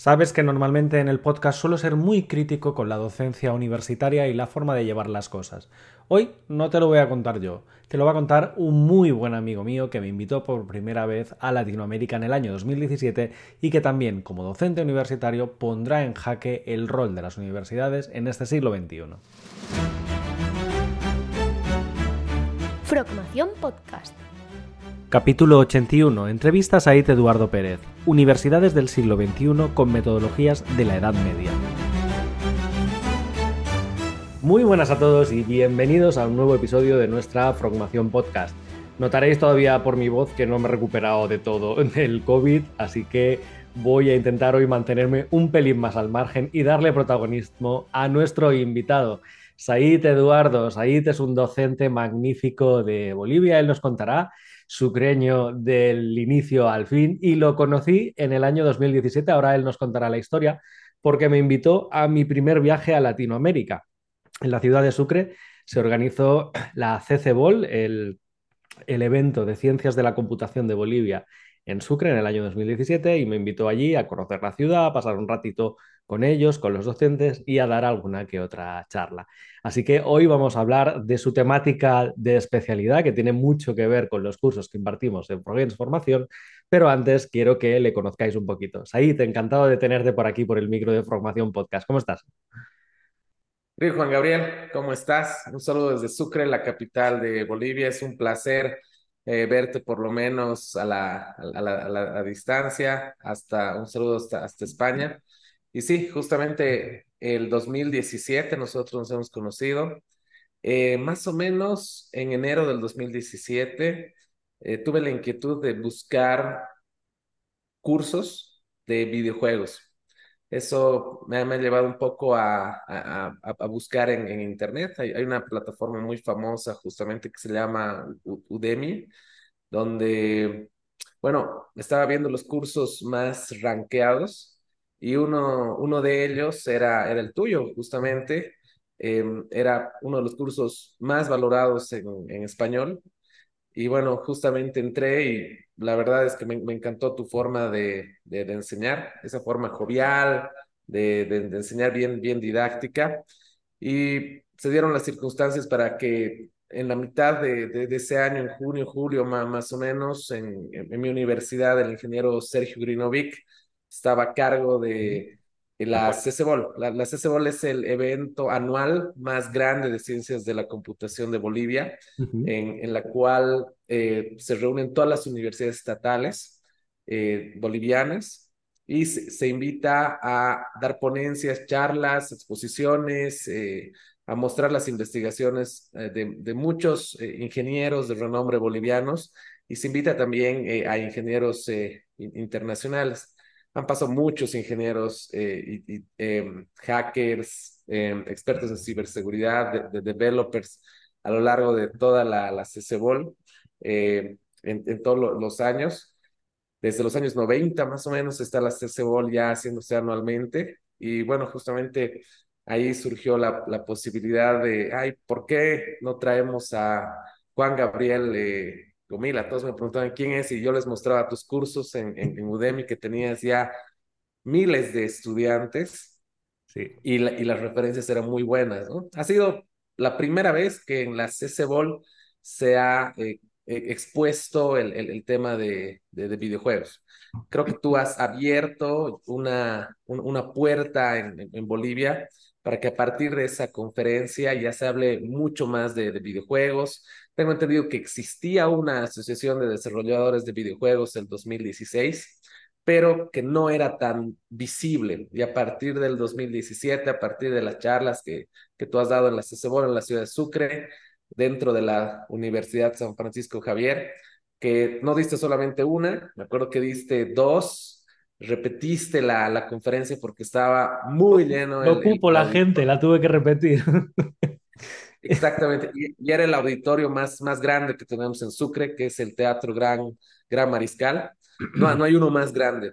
Sabes que normalmente en el podcast suelo ser muy crítico con la docencia universitaria y la forma de llevar las cosas. Hoy no te lo voy a contar yo, te lo va a contar un muy buen amigo mío que me invitó por primera vez a Latinoamérica en el año 2017 y que también, como docente universitario, pondrá en jaque el rol de las universidades en este siglo XXI. Frogmación Podcast Capítulo 81. Entrevistas a IT Eduardo Pérez. Universidades del siglo XXI con metodologías de la Edad Media. Muy buenas a todos y bienvenidos a un nuevo episodio de nuestra Frogmación Podcast. Notaréis todavía por mi voz que no me he recuperado de todo del COVID, así que voy a intentar hoy mantenerme un pelín más al margen y darle protagonismo a nuestro invitado. Said Eduardo, Said es un docente magnífico de Bolivia, él nos contará sucreño del inicio al fin y lo conocí en el año 2017, ahora él nos contará la historia, porque me invitó a mi primer viaje a Latinoamérica. En la ciudad de Sucre se organizó la CCBOL, el, el evento de ciencias de la computación de Bolivia en Sucre en el año 2017 y me invitó allí a conocer la ciudad, a pasar un ratito con ellos, con los docentes y a dar alguna que otra charla. Así que hoy vamos a hablar de su temática de especialidad que tiene mucho que ver con los cursos que impartimos en Progens Formación, pero antes quiero que le conozcáis un poquito. Said, encantado de tenerte por aquí por el micro de Formación Podcast. ¿Cómo estás? Bien, Juan Gabriel, ¿cómo estás? Un saludo desde Sucre, la capital de Bolivia. Es un placer eh, verte por lo menos a la, distancia, hasta un saludo hasta España. Y sí, justamente el 2017 nosotros nos hemos conocido. Eh, más o menos en enero del 2017 eh, tuve la inquietud de buscar cursos de videojuegos. Eso me, ha llevado un poco a, a, a buscar en, en Internet. Hay, una plataforma muy famosa justamente que se llama Udemy, donde, bueno, estaba viendo los cursos más rankeados y uno, uno de ellos era, era el tuyo, justamente. Em, era uno de los cursos más valorados en, en español. Y bueno, justamente entré y la verdad es que me, encantó tu forma de, de, de, enseñar, esa forma jovial, de, de, enseñar bien, bien didáctica. Y se dieron las circunstancias para que en la mitad de, de, ese año, en junio, julio más, más o menos, en, en, mi universidad, el ingeniero Sergio Grinovic estaba a cargo de, la CCBOL. La, la CCBOL es el evento anual más grande de ciencias de la computación de Bolivia, uh -huh. en, en, la cual eh, se reúnen todas las universidades estatales eh, bolivianas y se, se, invita a dar ponencias, charlas, exposiciones, eh, a mostrar las investigaciones de, de, muchos ingenieros de renombre bolivianos y se invita también a ingenieros internacionales han pasado muchos ingenieros eh, y, eh, hackers, eh, expertos en ciberseguridad, de, de, developers a lo largo de toda la, la CCBOL en, en, todos los años. Desde los años 90 más o menos está la CCBOL ya haciéndose anualmente y bueno, justamente ahí surgió la, la posibilidad de, ay, ¿por qué no traemos a Juan Gabriel? Gomila, todos me preguntaban quién es y yo les mostraba tus cursos en, en, en Udemy que tenías ya miles de estudiantes sí. y, la, y, las referencias eran muy buenas. ¿no? Ha sido la primera vez que en la CCBOL se ha eh, expuesto el, el, el tema de, de, de, videojuegos. Creo que tú has abierto una, un, una puerta en, en, Bolivia para que a partir de esa conferencia ya se hable mucho más de, de videojuegos, tengo entendido que existía una asociación de desarrolladores de videojuegos en 2016, pero que no era tan visible. Y a partir del 2017, a partir de las charlas que, que tú has dado en la CCBOL, en la ciudad de Sucre, dentro de la Universidad San Francisco Javier, que no diste solamente una, me acuerdo que diste dos, repetiste la, la conferencia porque estaba muy lleno. No cupo la gente, la tuve que repetir. Exactamente, y, y, era el auditorio más, más grande que tenemos en Sucre, que es el Teatro Gran, Gran Mariscal. No, no hay uno más grande.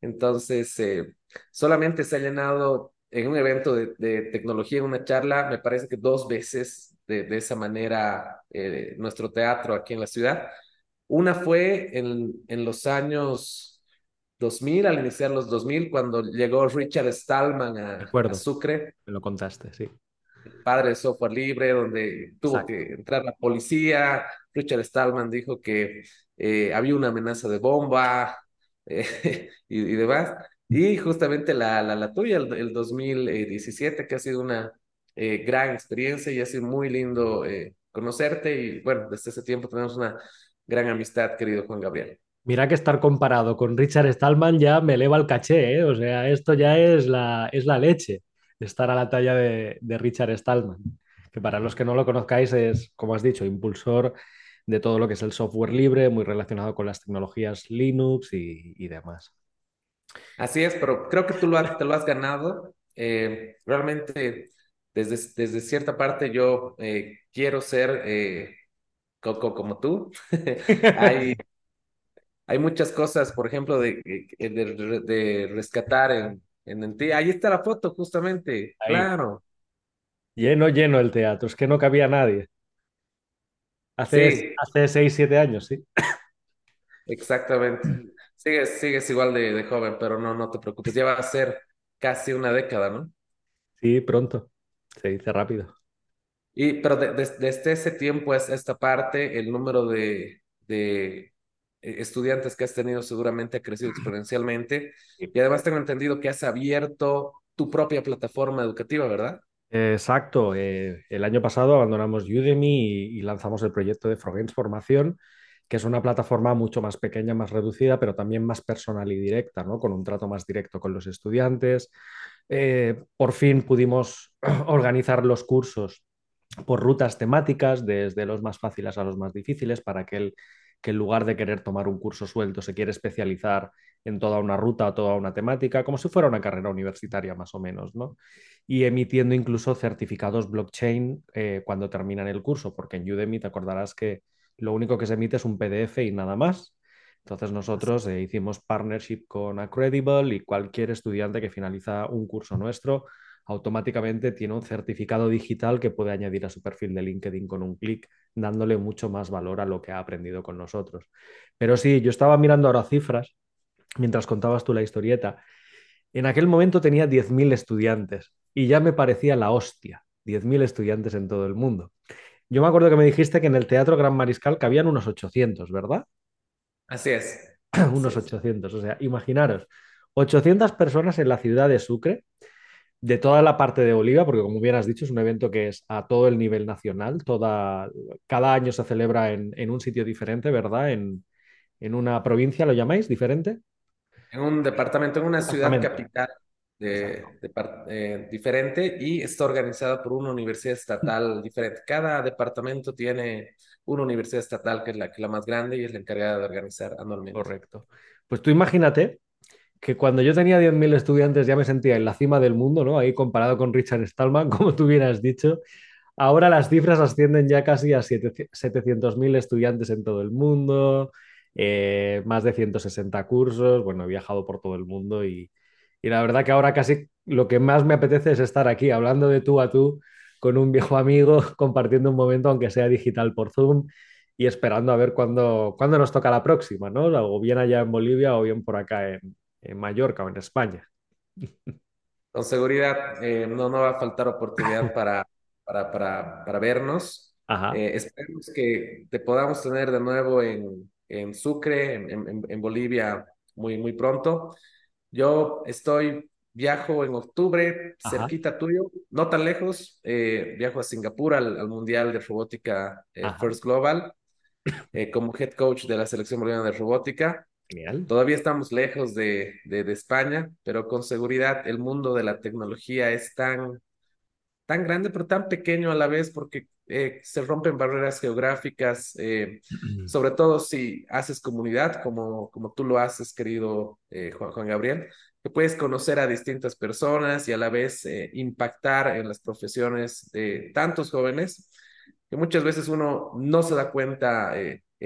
Entonces, eh, solamente se ha llenado en un evento de, de, tecnología, en una charla, me parece que dos veces de, de esa manera eh, nuestro teatro aquí en la ciudad. Una fue en, en los años 2000, al iniciar los 2000, cuando llegó Richard Stallman a, a Sucre. Me lo contaste, sí. Padre de software libre, donde tuvo que entrar la policía. Richard Stallman dijo que eh, había una amenaza de bomba eh, y, demás. Y justamente la, la, la tuya, el, 2017, que ha sido una eh, gran experiencia y ha sido muy lindo conocerte. Y bueno, desde ese tiempo tenemos una gran amistad, querido Juan Gabriel. Mira que estar comparado con Richard Stallman ya me eleva el caché, ¿eh? O sea, esto ya es la, es la leche, estar a la talla de, Richard Stallman, que para los que no lo conozcáis es, como has dicho, impulsor de todo lo que es el software libre, muy relacionado con las tecnologías Linux y, demás. Así es, pero creo que tú lo te lo has ganado. Eh, realmente, desde, desde cierta parte, yo eh, quiero ser eh, como tú. Hay hay muchas cosas, por ejemplo, de, de, rescatar en, en, ti. Ahí está la foto, justamente, claro. Lleno, lleno el teatro, es que no cabía nadie. Hace, hace seis, siete años, sí. Exactamente. Sigues, sigues igual de, de, joven, pero no, no te preocupes. Ya va a ser casi una década, ¿no? Sí, pronto. Se dice rápido. Y, pero desde ese tiempo es esta parte, el número de, de estudiantes que has tenido seguramente ha crecido exponencialmente y además tengo entendido que has abierto tu propia plataforma educativa, ¿verdad? Exacto. Eh, el año pasado abandonamos Udemy y, lanzamos el proyecto de Frogens Formación, que es una plataforma mucho más pequeña, más reducida, pero también más personal y directa, ¿no? con un trato más directo con los estudiantes. Eh, por fin pudimos organizar los cursos por rutas temáticas, desde los más fáciles a los más difíciles, para que el que en lugar de querer tomar un curso suelto se quiere especializar en toda una ruta, toda una temática, como si fuera una carrera universitaria más o menos, ¿no? Y emitiendo incluso certificados blockchain eh, cuando terminan el curso, porque en Udemy te acordarás que lo único que se emite es un PDF y nada más. Entonces nosotros eh, hicimos partnership con Accredible y cualquier estudiante que finaliza un curso nuestro automáticamente tiene un certificado digital que puede añadir a su perfil de LinkedIn con un clic, dándole mucho más valor a lo que ha aprendido con nosotros. Pero sí, yo estaba mirando ahora cifras mientras contabas tú la historieta. En aquel momento tenía 10.000 estudiantes y ya me parecía la hostia, 10.000 estudiantes en todo el mundo. Yo me acuerdo que me dijiste que en el Teatro Gran Mariscal cabían unos 800, ¿verdad? Así es. unos 800, o sea, imaginaros, 800 personas en la ciudad de Sucre, de toda la parte de Bolivia, porque como bien has dicho, es un evento que es a todo el nivel nacional, toda, cada año se celebra en, un sitio diferente, ¿verdad? En, una provincia, ¿lo llamáis? ¿Diferente? En un departamento, en una ciudad capital de, eh, diferente y está organizada por una universidad estatal diferente. Cada departamento tiene una universidad estatal que es la, que la más grande y es la encargada de organizar anualmente. Correcto. Pues tú imagínate que cuando yo tenía 10.000 estudiantes ya me sentía en la cima del mundo, ¿no? Ahí comparado con Richard Stallman, como tú hubieras dicho. Ahora las cifras ascienden ya casi a 700.000 estudiantes en todo el mundo, eh, más de 160 cursos, bueno, he viajado por todo el mundo y, y la verdad que ahora casi lo que más me apetece es estar aquí hablando de tú a tú con un viejo amigo, compartiendo un momento, aunque sea digital por Zoom, y esperando a ver cuándo, cuándo nos toca la próxima, ¿no? O bien allá en Bolivia o bien por acá en, en Mallorca o en España. Con seguridad, eh, no, no va a faltar oportunidad para, para, para, para vernos. Eh, esperemos que te podamos tener de nuevo en, en Sucre, en, en, Bolivia, muy, muy pronto. Yo estoy, viajo en octubre, cerquita tuyo, no tan lejos, eh, viajo a Singapur al, Mundial de Robótica First Global como head coach de la selección boliviana de robótica. Todavía estamos lejos de, de, España, pero con seguridad el mundo de la tecnología es tan, tan grande, pero tan pequeño a la vez porque eh, se rompen barreras geográficas, eh, sobre todo si haces comunidad, como, como tú lo haces, querido eh, Juan, Juan, Gabriel, que puedes conocer a distintas personas y a la vez impactar en las profesiones de tantos jóvenes que muchas veces uno no se da cuenta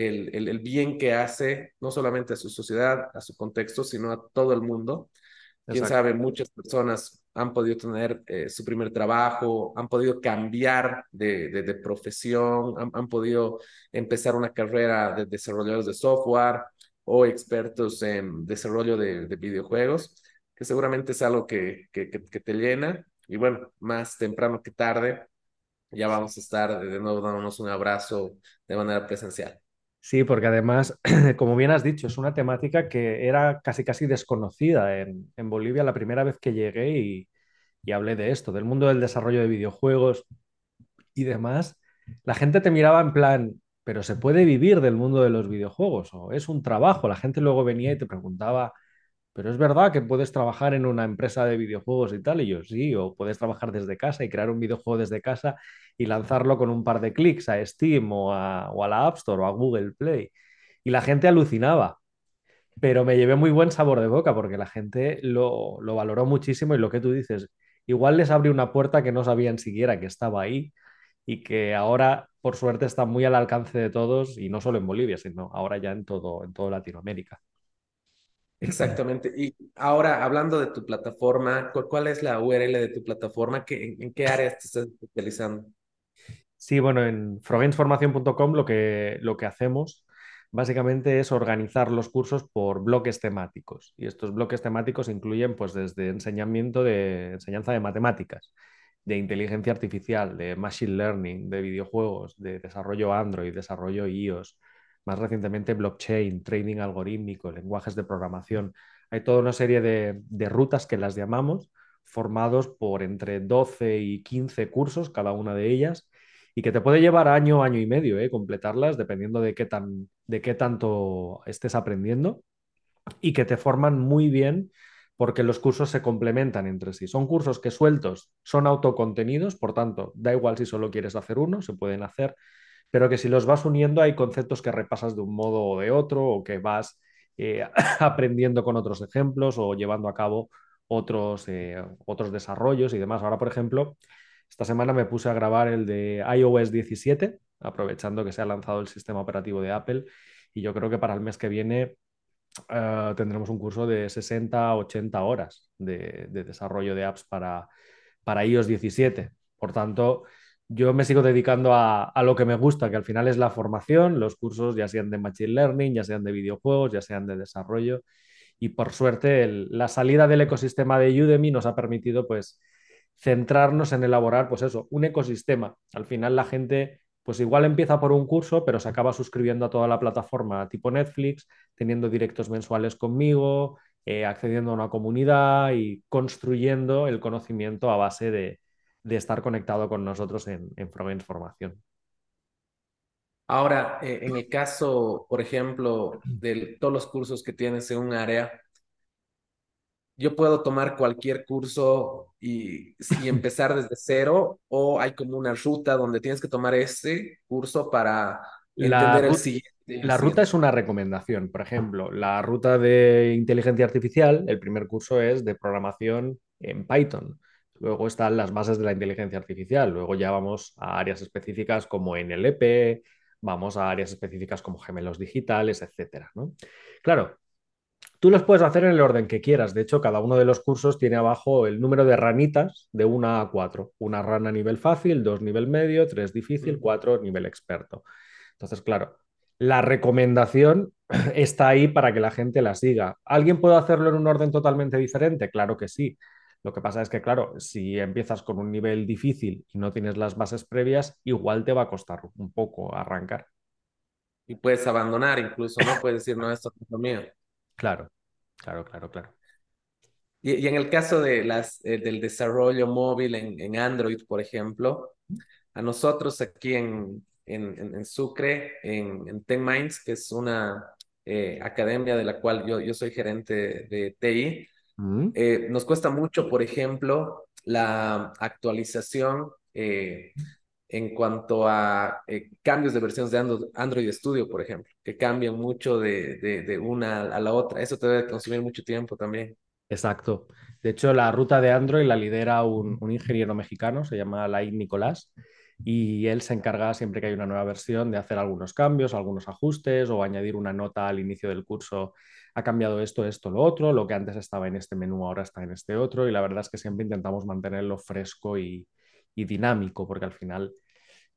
el, el, bien que hace, no solamente a su sociedad, a su contexto, sino a todo el mundo. Quién sabe, muchas personas han podido tener eh, su primer trabajo, han podido cambiar de, de, profesión, han, han, podido empezar una carrera de desarrolladores de software, o expertos en desarrollo de, de videojuegos, que seguramente es algo que, que, que, que te llena. Y bueno, más temprano que tarde, ya vamos a estar de nuevo dándonos un abrazo de manera presencial. Sí, porque además, como bien has dicho, es una temática que era casi casi desconocida en, en Bolivia la primera vez que llegué y, y hablé de esto, del mundo del desarrollo de videojuegos y demás. La gente te miraba en plan, pero ¿se puede vivir del mundo de los videojuegos? ¿O es un trabajo? La gente luego venía y te preguntaba, pero es verdad que puedes trabajar en una empresa de videojuegos y tal, y yo sí, o puedes trabajar desde casa y crear un videojuego desde casa y lanzarlo con un par de clics a Steam o a, o a la App Store o a Google Play. Y la gente alucinaba, pero me llevé muy buen sabor de boca porque la gente lo, lo valoró muchísimo y lo que tú dices, igual les abrió una puerta que no sabían siquiera que estaba ahí y que ahora, por suerte, está muy al alcance de todos y no solo en Bolivia, sino ahora ya en todo, en toda Latinoamérica. Exactamente. Y ahora, hablando de tu plataforma, ¿cuál es la URL de tu plataforma? ¿Qué, en, qué áreas te estás especializando? Sí, bueno, en frogensformación.com lo que, lo que hacemos básicamente es organizar los cursos por bloques temáticos. Y estos bloques temáticos incluyen pues desde enseñamiento de enseñanza de matemáticas, de inteligencia artificial, de machine learning, de videojuegos, de desarrollo Android, desarrollo iOS, más recientemente blockchain, trading algorítmico, lenguajes de programación. Hay toda una serie de, de rutas que las llamamos, formados por entre 12 y 15 cursos, cada una de ellas, y que te puede llevar año, año y medio, ¿eh? completarlas, dependiendo de qué, tan, de qué tanto estés aprendiendo, y que te forman muy bien porque los cursos se complementan entre sí. Son cursos que sueltos son autocontenidos, por tanto, da igual si solo quieres hacer uno, se pueden hacer, pero que si los vas uniendo hay conceptos que repasas de un modo o de otro, o que vas eh, aprendiendo con otros ejemplos o llevando a cabo otros, eh, otros desarrollos y demás. Ahora, por ejemplo, esta semana me puse a grabar el de iOS 17, aprovechando que se ha lanzado el sistema operativo de Apple, y yo creo que para el mes que viene uh, tendremos un curso de 60 80 horas de, de desarrollo de apps para, para iOS 17. Por tanto, yo me sigo dedicando a, a, lo que me gusta, que al final es la formación, los cursos ya sean de Machine Learning, ya sean de videojuegos, ya sean de desarrollo. Y por suerte, la salida del ecosistema de Udemy nos ha permitido pues centrarnos en elaborar, pues eso, un ecosistema. Al final la gente, pues igual empieza por un curso, pero se acaba suscribiendo a toda la plataforma tipo Netflix, teniendo directos mensuales conmigo, eh, accediendo a una comunidad y construyendo el conocimiento a base de, de estar conectado con nosotros en, en Formación. Ahora, eh, en el caso, por ejemplo, de todos los cursos que tienes en un área, yo puedo tomar cualquier curso y, y, empezar desde cero o hay como una ruta donde tienes que tomar este curso para entender la, el siguiente. La ruta es una recomendación. Por ejemplo, la ruta de inteligencia artificial, el primer curso es de programación en Python. Luego están las bases de la inteligencia artificial. Luego ya vamos a áreas específicas como NLP, vamos a áreas específicas como gemelos digitales, etcétera, ¿no? Claro, Tú los puedes hacer en el orden que quieras. De hecho, cada uno de los cursos tiene abajo el número de ranitas de 1 a 4. Una rana a nivel fácil, 2 nivel medio, 3 difícil, 4 nivel experto. Entonces, claro, la recomendación está ahí para que la gente la siga. ¿Alguien puede hacerlo en un orden totalmente diferente? Claro que sí. Lo que pasa es que, claro, si empiezas con un nivel difícil y no tienes las bases previas, igual te va a costar un poco arrancar. Y puedes abandonar incluso, ¿no? Puedes decir, no, esto no es lo mío. Claro, claro, claro, claro. Y, y en el caso de las, eh, del desarrollo móvil en, en, Android, por ejemplo, a nosotros aquí en, en, en Sucre, en, en TenMinds, que es una eh, academia de la cual yo, yo soy gerente de TI, mm. eh, nos cuesta mucho, por ejemplo, la actualización eh, en cuanto a eh, cambios de versiones de Android Studio, por ejemplo, que cambian mucho de, de, de, una a la otra. Eso te debe consumir mucho tiempo también. Exacto. De hecho, la ruta de Android la lidera un, un ingeniero mexicano, se llama Lai Nicolás, y él se encarga siempre que hay una nueva versión de hacer algunos cambios, algunos ajustes o añadir una nota al inicio del curso. Ha cambiado esto, esto, lo otro, lo que antes estaba en este menú ahora está en este otro y la verdad es que siempre intentamos mantenerlo fresco y, dinámico, porque al final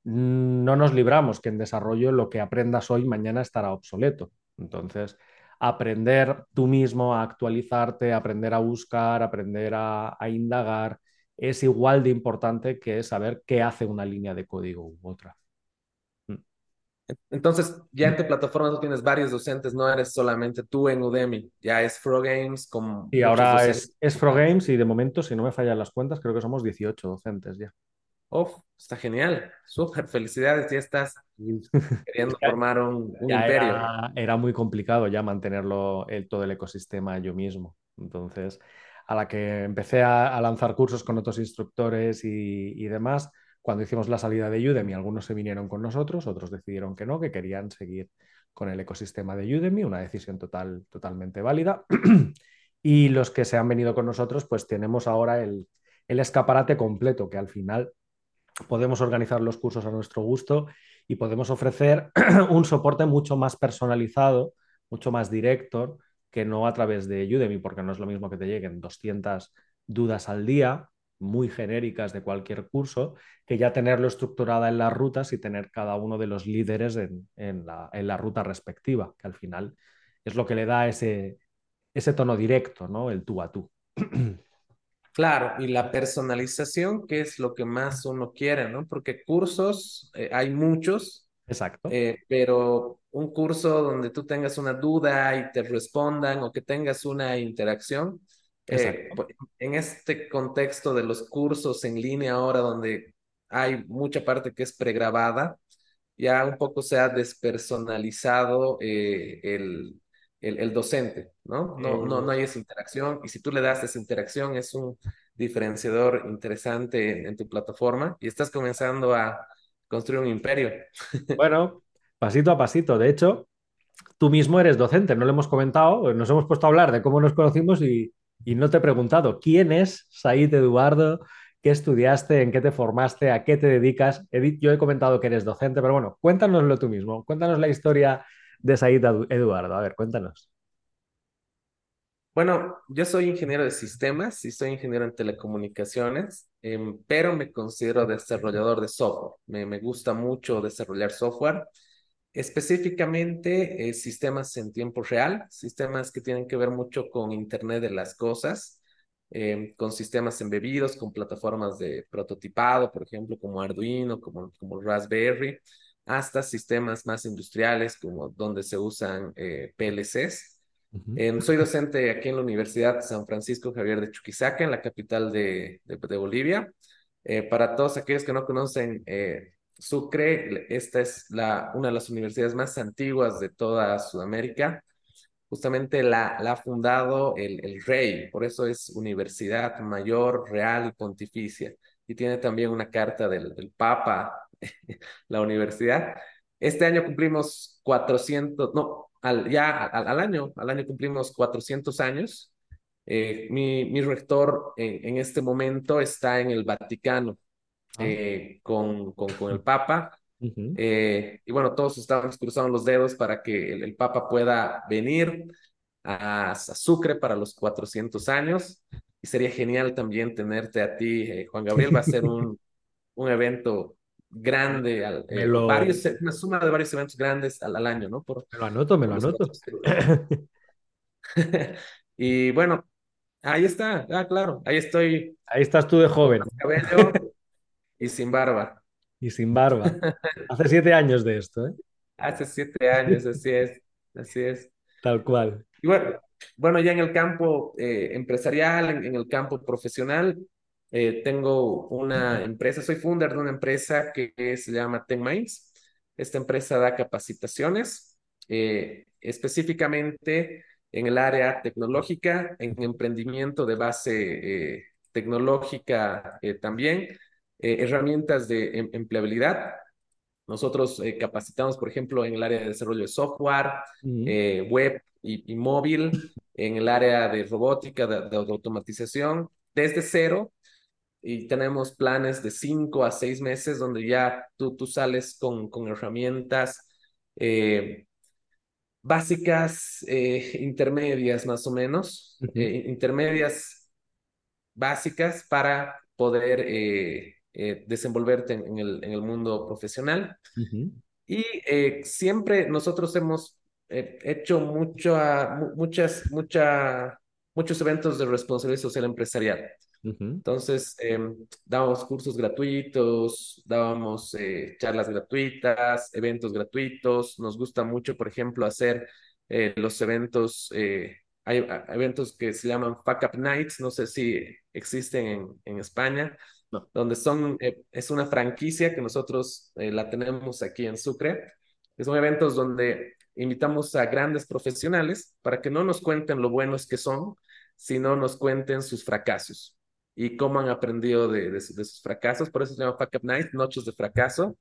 no nos libramos que en desarrollo lo que aprendas hoy mañana estará obsoleto. Entonces, aprender tú mismo a actualizarte, aprender a buscar, aprender a indagar, es igual de importante que saber qué hace una línea de código u otra. Entonces, ya en tu plataforma tú tienes varios docentes, no eres solamente tú en Udemy, ya es Games con... Y ahora es, es Games y de momento, si no me fallan las cuentas, creo que somos 18 docentes ya. Oh, está genial, súper, felicidades, ya estás queriendo formar un, imperio. Era, muy complicado ya mantenerlo el, todo el ecosistema yo mismo. Entonces, a la que empecé a, lanzar cursos con otros instructores y, y demás, cuando hicimos la salida de Udemy, algunos se vinieron con nosotros, otros decidieron que no, que querían seguir con el ecosistema de Udemy, una decisión total, totalmente válida. y los que se han venido con nosotros, pues tenemos ahora el, escaparate completo, que al final podemos organizar los cursos a nuestro gusto y podemos ofrecer un soporte mucho más personalizado, mucho más directo, que no a través de Udemy, porque no es lo mismo que te lleguen 200 dudas al día muy genéricas de cualquier curso, que ya tenerlo estructurada en las rutas y tener cada uno de los líderes en, la, ruta respectiva, que al final es lo que le da ese, ese tono directo, ¿no? El tú a tú. Claro, y la personalización, que es lo que más uno quiere, ¿no? Porque cursos eh, hay muchos. Exacto. Eh, pero un curso donde tú tengas una duda y te respondan o que tengas una interacción, eh, en este contexto de los cursos en línea ahora, donde hay mucha parte que es pregrabada, ya un poco se ha despersonalizado eh, el, el, docente, ¿no? No, no, no hay esa interacción y si tú le das esa interacción es un diferenciador interesante en tu plataforma y estás comenzando a construir un imperio. Bueno, pasito a pasito. De hecho, tú mismo eres docente, no lo hemos comentado, nos hemos puesto a hablar de cómo nos conocimos y, y no te he preguntado quién es Said Eduardo, qué estudiaste, en qué te formaste, a qué te dedicas. Yo he comentado que eres docente, pero bueno, cuéntanoslo tú mismo. Cuéntanos la historia de Said Eduardo. A ver, cuéntanos. Bueno, yo soy ingeniero de sistemas y soy ingeniero en telecomunicaciones, em, pero me considero desarrollador de software. Me gusta mucho desarrollar software específicamente eh, sistemas en tiempo real, sistemas que tienen que ver mucho con Internet de las Cosas, em, con sistemas embebidos, con plataformas de prototipado, por ejemplo, como Arduino, como, como Raspberry, hasta sistemas más industriales, como donde se usan eh, PLCs. Em, soy docente aquí en la Universidad San Francisco Javier de Chuquisaca, en la capital de, de, Bolivia. Eh, para todos aquellos que no conocen Sucre, esta es la, una de las universidades más antiguas de toda Sudamérica. Justamente la, la ha fundado el, el, rey, por eso es Universidad Mayor Real y Pontificia. Y tiene también una carta del, del Papa, la universidad. Este año cumplimos 400, no, al, ya al, año, al año cumplimos 400 años. Eh, mi, mi rector en, en este momento está en el Vaticano, Ah. Eh, con, con, con, el Papa. Eh, y bueno, todos estamos cruzando los dedos para que el, Papa pueda venir a, Sucre para los 400 años. Y sería genial también tenerte a ti, eh, Juan Gabriel. Va a ser un, un evento grande, varios, una suma de varios eventos grandes al, al año, ¿no? Por, me lo anoto, me lo anoto. y bueno, ahí está, ah, claro, ahí estoy. Ahí estás tú de joven. Cabello, y sin barba. Y sin barba. Hace siete años de esto, ¿eh? Hace siete años, así es, así es. Tal cual. Y bueno, bueno ya en el campo eh, empresarial, en, el campo profesional, eh, tengo una empresa, soy founder de una empresa que, se llama TenMinds. Esta empresa da capacitaciones, eh, específicamente en el área tecnológica, en emprendimiento de base tecnológica también, eh, herramientas de em, empleabilidad. Nosotros eh, capacitamos, por ejemplo, en el área de desarrollo de software, eh, web y, móvil, en el área de robótica, de, automatización, desde cero. Y tenemos planes de cinco a seis meses donde ya tú, tú sales con, con herramientas básicas, intermedias más o menos, intermedias básicas para poder eh, desenvolverte en, el, en, el, mundo profesional. Y eh, siempre nosotros hemos he hecho mucho, muchas, mucha, muchos eventos de responsabilidad social empresarial. Entonces, eh, dábamos cursos gratuitos, dábamos eh, charlas gratuitas, eventos gratuitos. Nos gusta mucho, por ejemplo, hacer eh, los eventos, eh, hay eventos que se llaman Fuck Up Nights, no sé si existen en, en España, donde son, es una franquicia que nosotros la tenemos aquí en Sucre. Son eventos donde invitamos a grandes profesionales para que no nos cuenten lo buenos que son, sino nos cuenten sus fracasos y cómo han aprendido de, sus fracasos. Por eso se llama Fuck Up Night, Noches de Fracaso.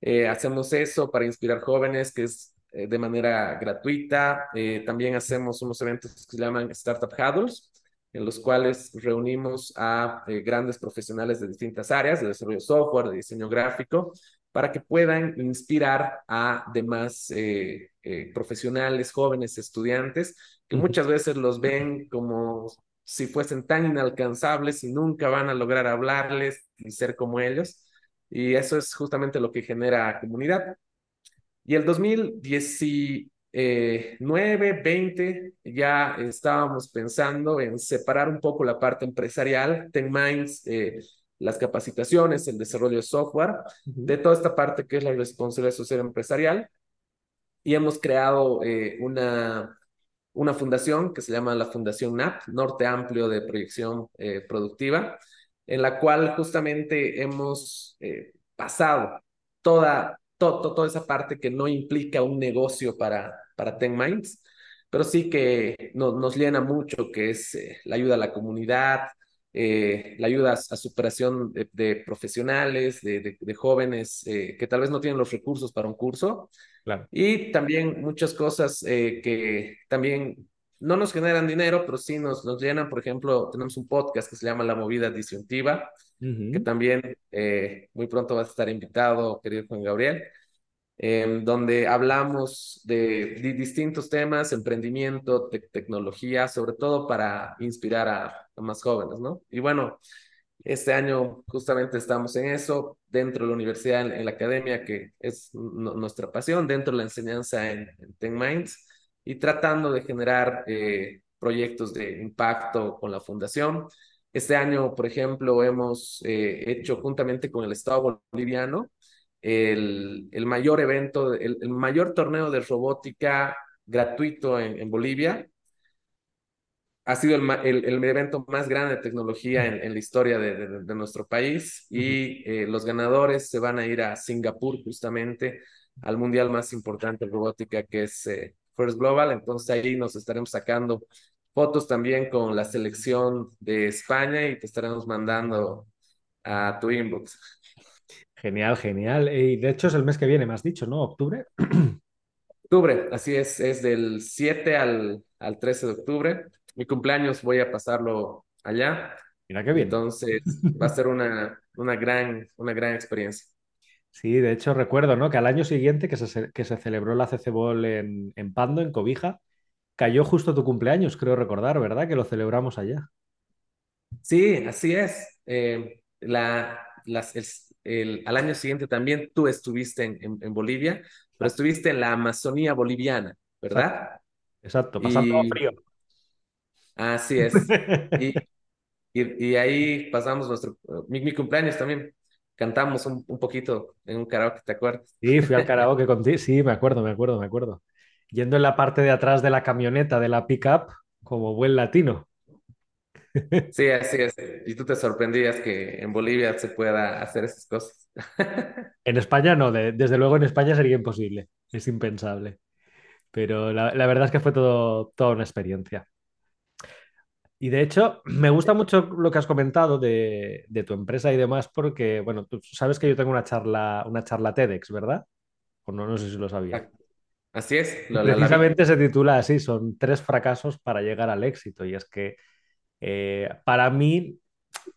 Eh, hacemos eso para inspirar jóvenes, que es eh, de manera gratuita. Eh, también hacemos unos eventos que se llaman Startup Huddles, en los cuales reunimos a grandes profesionales de distintas áreas, de desarrollo de software, de diseño gráfico, para que puedan inspirar a demás profesionales, jóvenes, estudiantes, que muchas veces los ven como si fuesen tan inalcanzables y nunca van a lograr hablarles y ser como ellos. Y eso es justamente lo que genera comunidad. Y el 2019, 20, ya estábamos pensando en separar un poco la parte empresarial, Ten Minds, eh, las capacitaciones, el desarrollo de software, de toda esta parte que es la responsabilidad social empresarial. Y hemos creado eh, una una fundación que se llama la Fundación NAP, Norte Amplio de Proyección eh, Productiva, en la cual justamente hemos eh, pasado toda, toda esa parte que no implica un negocio para, para Ten Minds, pero sí que nos llena mucho, que es eh, la ayuda a la comunidad, la ayuda a, superación de, profesionales, de, de jóvenes que tal vez no tienen los recursos para un curso, y también muchas cosas eh, que también no nos generan dinero, pero sí nos, nos llenan. Por ejemplo, tenemos un podcast que se llama La Movida Disyuntiva, que también eh, muy pronto va a estar invitado, querido Juan Gabriel, em, donde hablamos de, distintos temas, emprendimiento, tecnología, sobre todo para inspirar a, a más jóvenes, ¿no? Y bueno, este año justamente estamos en eso, dentro de la universidad, en, la academia, que es nuestra pasión, dentro de la enseñanza en, Ten Minds, y tratando de generar eh, proyectos de impacto con la fundación. Este año, por ejemplo, hemos eh, hecho juntamente con el Estado boliviano el, el mayor evento, el, el, mayor torneo de robótica gratuito en, en Bolivia, ha sido el, el, evento más grande de tecnología en, la historia de, de, nuestro país y eh, los ganadores se van a ir a Singapur justamente al mundial más importante de robótica que es eh, First Global. Entonces ahí nos estaremos sacando fotos también con la selección de España y te estaremos mandando a tu inbox. Genial, genial. Y de hecho es el mes que viene, me has dicho, ¿no? ¿Octubre? Octubre, así es, es del 7 al, al 13 de octubre mi cumpleaños voy a pasarlo allá. Mira qué bien. Entonces va a ser una, una, gran, una gran experiencia. Sí, de hecho recuerdo ¿no? que al año siguiente que se, que se celebró la CC Ball en, en Pando, en Cobija, cayó justo tu cumpleaños, creo recordar, ¿verdad? Que lo celebramos allá. Sí, así es. Eh, la, las, el, al año siguiente también tú estuviste en, en, Bolivia, pero estuviste en la Amazonía boliviana, ¿verdad? Exacto, pasando frío. Así es. Y, y, ahí pasamos nuestro, mi, cumpleaños también. Cantamos un, un, poquito en un karaoke, ¿te acuerdas? Sí, fui al karaoke contigo. Sí, me acuerdo, me acuerdo, me acuerdo. Yendo en la parte de atrás de la camioneta de la pickup como buen latino. Sí, así es. Y tú te sorprendías que en Bolivia se pueda hacer esas cosas. En España no, desde luego en España sería imposible, es impensable. Pero la, la verdad es que fue todo, toda una experiencia. Y de hecho, me gusta mucho lo que has comentado de, tu empresa y demás, porque, bueno, tú sabes que yo tengo una charla, una charla TEDx, ¿verdad? O no, no sé si lo sabía. Así es. precisamente se titula así, son tres fracasos para llegar al éxito. Y es que eh, para mí,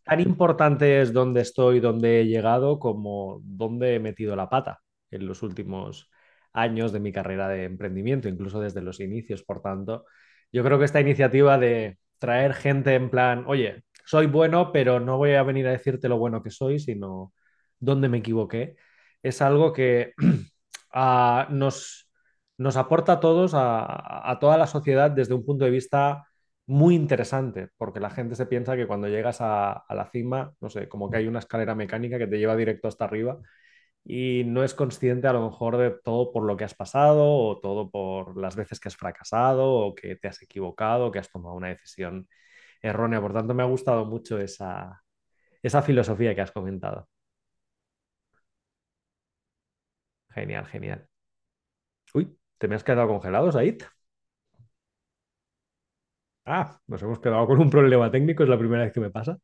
tan importante es dónde estoy, dónde he llegado, como dónde he metido la pata en los últimos años de mi carrera de emprendimiento, incluso desde los inicios. Por tanto, yo creo que esta iniciativa de traer gente en plan, oye, soy bueno, pero no voy a venir a decirte lo bueno que soy, sino dónde me equivoqué, es algo que nos, nos aporta a todos, a, a toda la sociedad, desde un punto de vista muy interesante, porque la gente se piensa que cuando llegas a, la cima, no sé, como que hay una escalera mecánica que te lleva directo hasta arriba y no es consciente a lo mejor de todo por lo que has pasado o todo por las veces que has fracasado o que te has equivocado o que has tomado una decisión errónea. Por tanto, me ha gustado mucho esa, esa filosofía que has comentado. Genial, genial. Uy, ¿te me has quedado congelado, Said? Ah, nos hemos quedado con un problema técnico, es la primera vez que me pasa.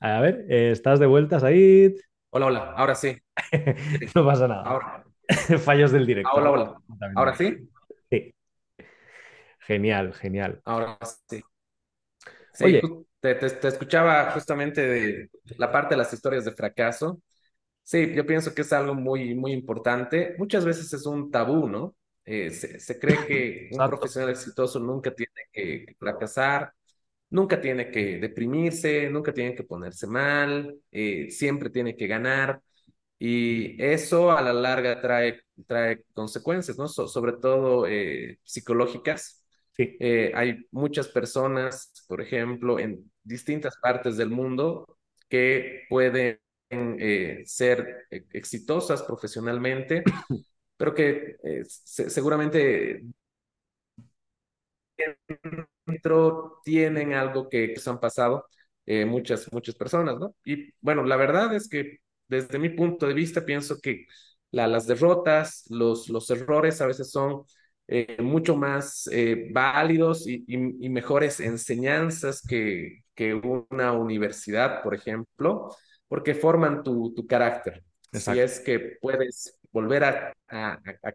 A ver, eh, ¿estás de vuelta, Said? Hola, hola, ahora sí. no pasa nada. Ahora. Fallos del directo. Hola, hola. ¿Ahora sí? Sí. Genial, genial. Ahora sí. Sí, Oye. Te, te, te, escuchaba justamente de la parte de las historias de fracaso. Sí, yo pienso que es algo muy, muy importante. Muchas veces es un tabú, ¿no? Eh, se, se, cree que un profesional exitoso nunca tiene que fracasar, nunca tiene que deprimirse, nunca tiene que ponerse mal, eh, siempre tiene que ganar. Y eso a la larga trae, trae consecuencias, ¿no? So, sobre todo eh, psicológicas. Sí. Eh, hay muchas personas, por ejemplo, en distintas partes del mundo que pueden ser exitosas profesionalmente, pero que eh, se, seguramente dentro tienen algo que, que se han pasado eh, muchas, muchas personas, ¿no? Y bueno, la verdad es que desde mi punto de vista pienso que la, las derrotas, los, los errores a veces son eh, mucho más eh, válidos y, y, y, mejores enseñanzas que, que una universidad, por ejemplo, porque forman tu, tu carácter. Exacto. Si es que puedes volver a,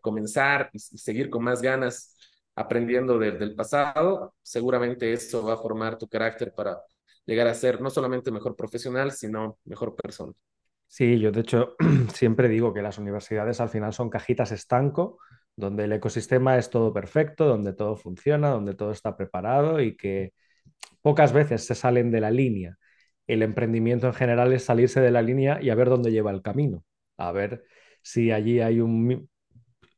comenzar y, y, seguir con más ganas aprendiendo de, del pasado, seguramente eso va a formar tu carácter para llegar a ser no solamente mejor profesional, sino mejor persona. Sí, yo de hecho siempre digo que las universidades al final son cajitas estanco, donde el ecosistema es todo perfecto, donde todo funciona, donde todo está preparado y que pocas veces se salen de la línea. El emprendimiento en general es salirse de la línea y a ver dónde lleva el camino, a ver si allí hay un,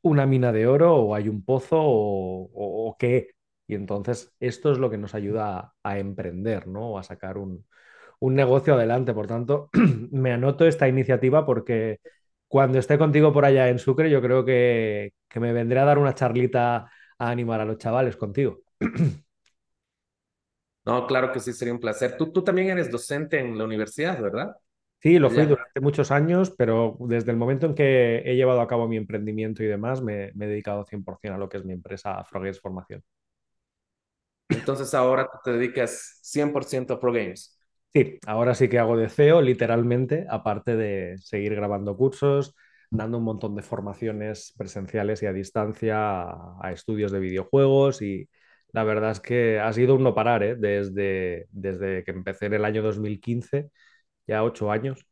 una mina de oro o hay un pozo o, qué. Y entonces esto es lo que nos ayuda a, emprender, ¿no? O a sacar un, negocio adelante. Por tanto, me anoto esta iniciativa porque cuando esté contigo por allá en Sucre, yo creo que, que me vendré a dar una charlita a animar a los chavales contigo. No, claro que sí, sería un placer. Tú, tú también eres docente en la universidad, ¿verdad? Sí, lo fui durante muchos años, pero desde el momento en que he llevado a cabo mi emprendimiento y demás, me, me he dedicado 100% a lo que es mi empresa Frogames Formación. Entonces ahora te dedicas 100% a ProGames. Sí, ahora sí que hago de CEO, literalmente, aparte de seguir grabando cursos, dando un montón de formaciones presenciales y a distancia a, a estudios de videojuegos y la verdad es que ha sido un no parar, ¿eh? desde, desde que empecé en el año 2015 ya ocho años,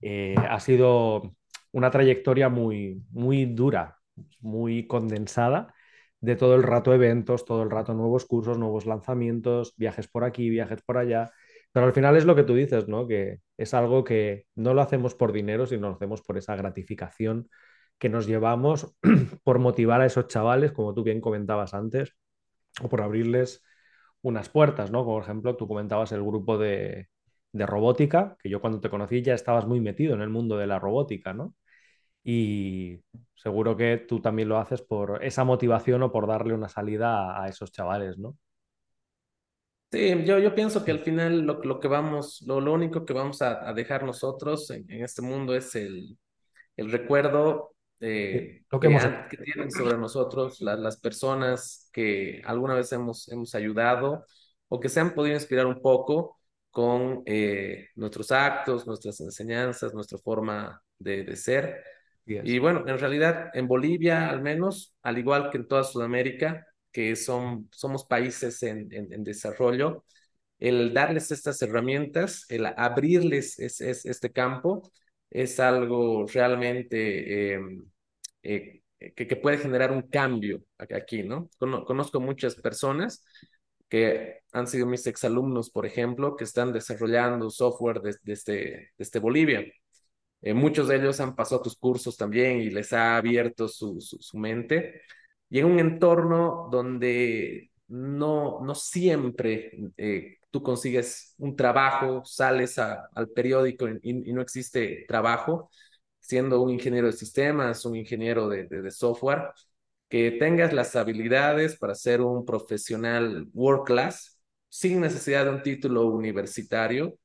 eh, ha sido una trayectoria muy, muy dura, muy condensada, de todo el rato eventos, todo el rato nuevos cursos, nuevos lanzamientos, viajes por aquí, viajes por allá. Pero al final es lo que tú dices, ¿no? Que es algo que no lo hacemos por dinero, sino lo hacemos por esa gratificación que nos llevamos por motivar a esos chavales, como tú bien comentabas antes, o por abrirles unas puertas, ¿no? Como por ejemplo, tú comentabas el grupo de, de robótica, que yo cuando te conocí ya estabas muy metido en el mundo de la robótica, ¿no? Y seguro que tú también lo haces por esa motivación o por darle una salida a, a esos chavales, ¿no? Sí, yo, yo pienso que al final lo, lo que vamos, lo, lo, único que vamos a, a dejar nosotros en, en, este mundo es el, el recuerdo eh, lo que, que, hemos... que, tienen sobre nosotros la, las personas que alguna vez hemos, hemos ayudado o que se han podido inspirar un poco con eh, nuestros actos, nuestras enseñanzas, nuestra forma de, de ser. Yes. Y bueno, en realidad en Bolivia al menos, al igual que en toda Sudamérica, que son, somos países en, en, en desarrollo, el darles estas herramientas, el abrirles es, es, este campo, es algo realmente eh, eh, que, que, puede generar un cambio aquí, ¿no? Conozco muchas personas que han sido mis exalumnos, por ejemplo, que están desarrollando software desde, desde, desde Bolivia. Eh, muchos de ellos han pasado tus cursos también y les ha abierto su, su, su, mente. y en un entorno donde no, no siempre eh, tú consigues un trabajo, sales al periódico y, no existe trabajo, siendo un ingeniero de sistemas, un ingeniero de, de, software, que tengas las habilidades para ser un profesional world class sin necesidad de un título universitario,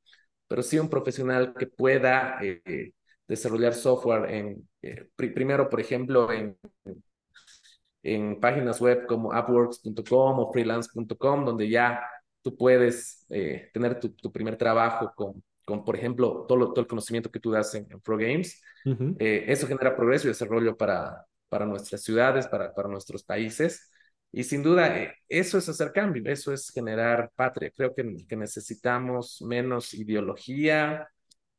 pero sí un profesional que pueda eh, desarrollar software en, eh, primero, por ejemplo, en, en páginas web como appworks.com o freelance.com, donde ya tú puedes eh, tener tu, tu, primer trabajo con, con por ejemplo, todo, todo el conocimiento que tú das en, Pro Games. Eh, eso genera progreso y desarrollo para, para nuestras ciudades, para, para nuestros países. Y sin duda, eh, eso es hacer cambio, eso es generar patria. Creo que, que necesitamos menos ideología,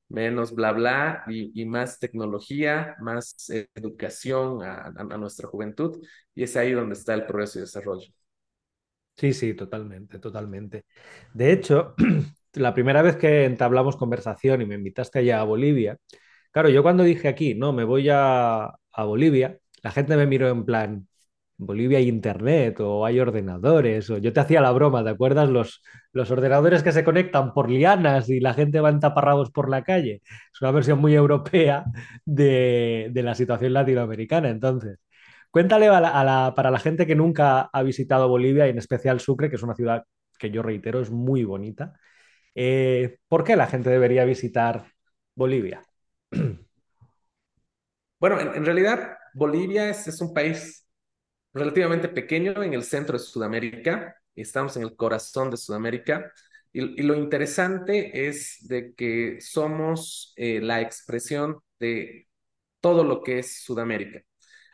menos bla bla y, y más tecnología, más educación a, a, a, nuestra juventud. Y es ahí donde está el progreso y desarrollo. Sí, sí, totalmente, totalmente. De hecho, la primera vez que entablamos conversación y me invitaste allá a Bolivia, claro, yo cuando dije aquí, no, me voy a, a Bolivia, la gente me miró en plan, Bolivia hay internet o hay ordenadores, o yo te hacía la broma, ¿te acuerdas? Los, los ordenadores que se conectan por lianas y la gente va en taparrabos por la calle. Es una versión muy europea de, de la situación latinoamericana. Entonces, Cuéntale a la, para la gente que nunca ha visitado Bolivia, y en especial Sucre, que es una ciudad que yo reitero es muy bonita, eh, ¿por qué la gente debería visitar Bolivia? Bueno, en, realidad Bolivia es, es, un país relativamente pequeño en el centro de Sudamérica, estamos en el corazón de Sudamérica, y, y lo interesante es de que somos eh, la expresión de todo lo que es Sudamérica.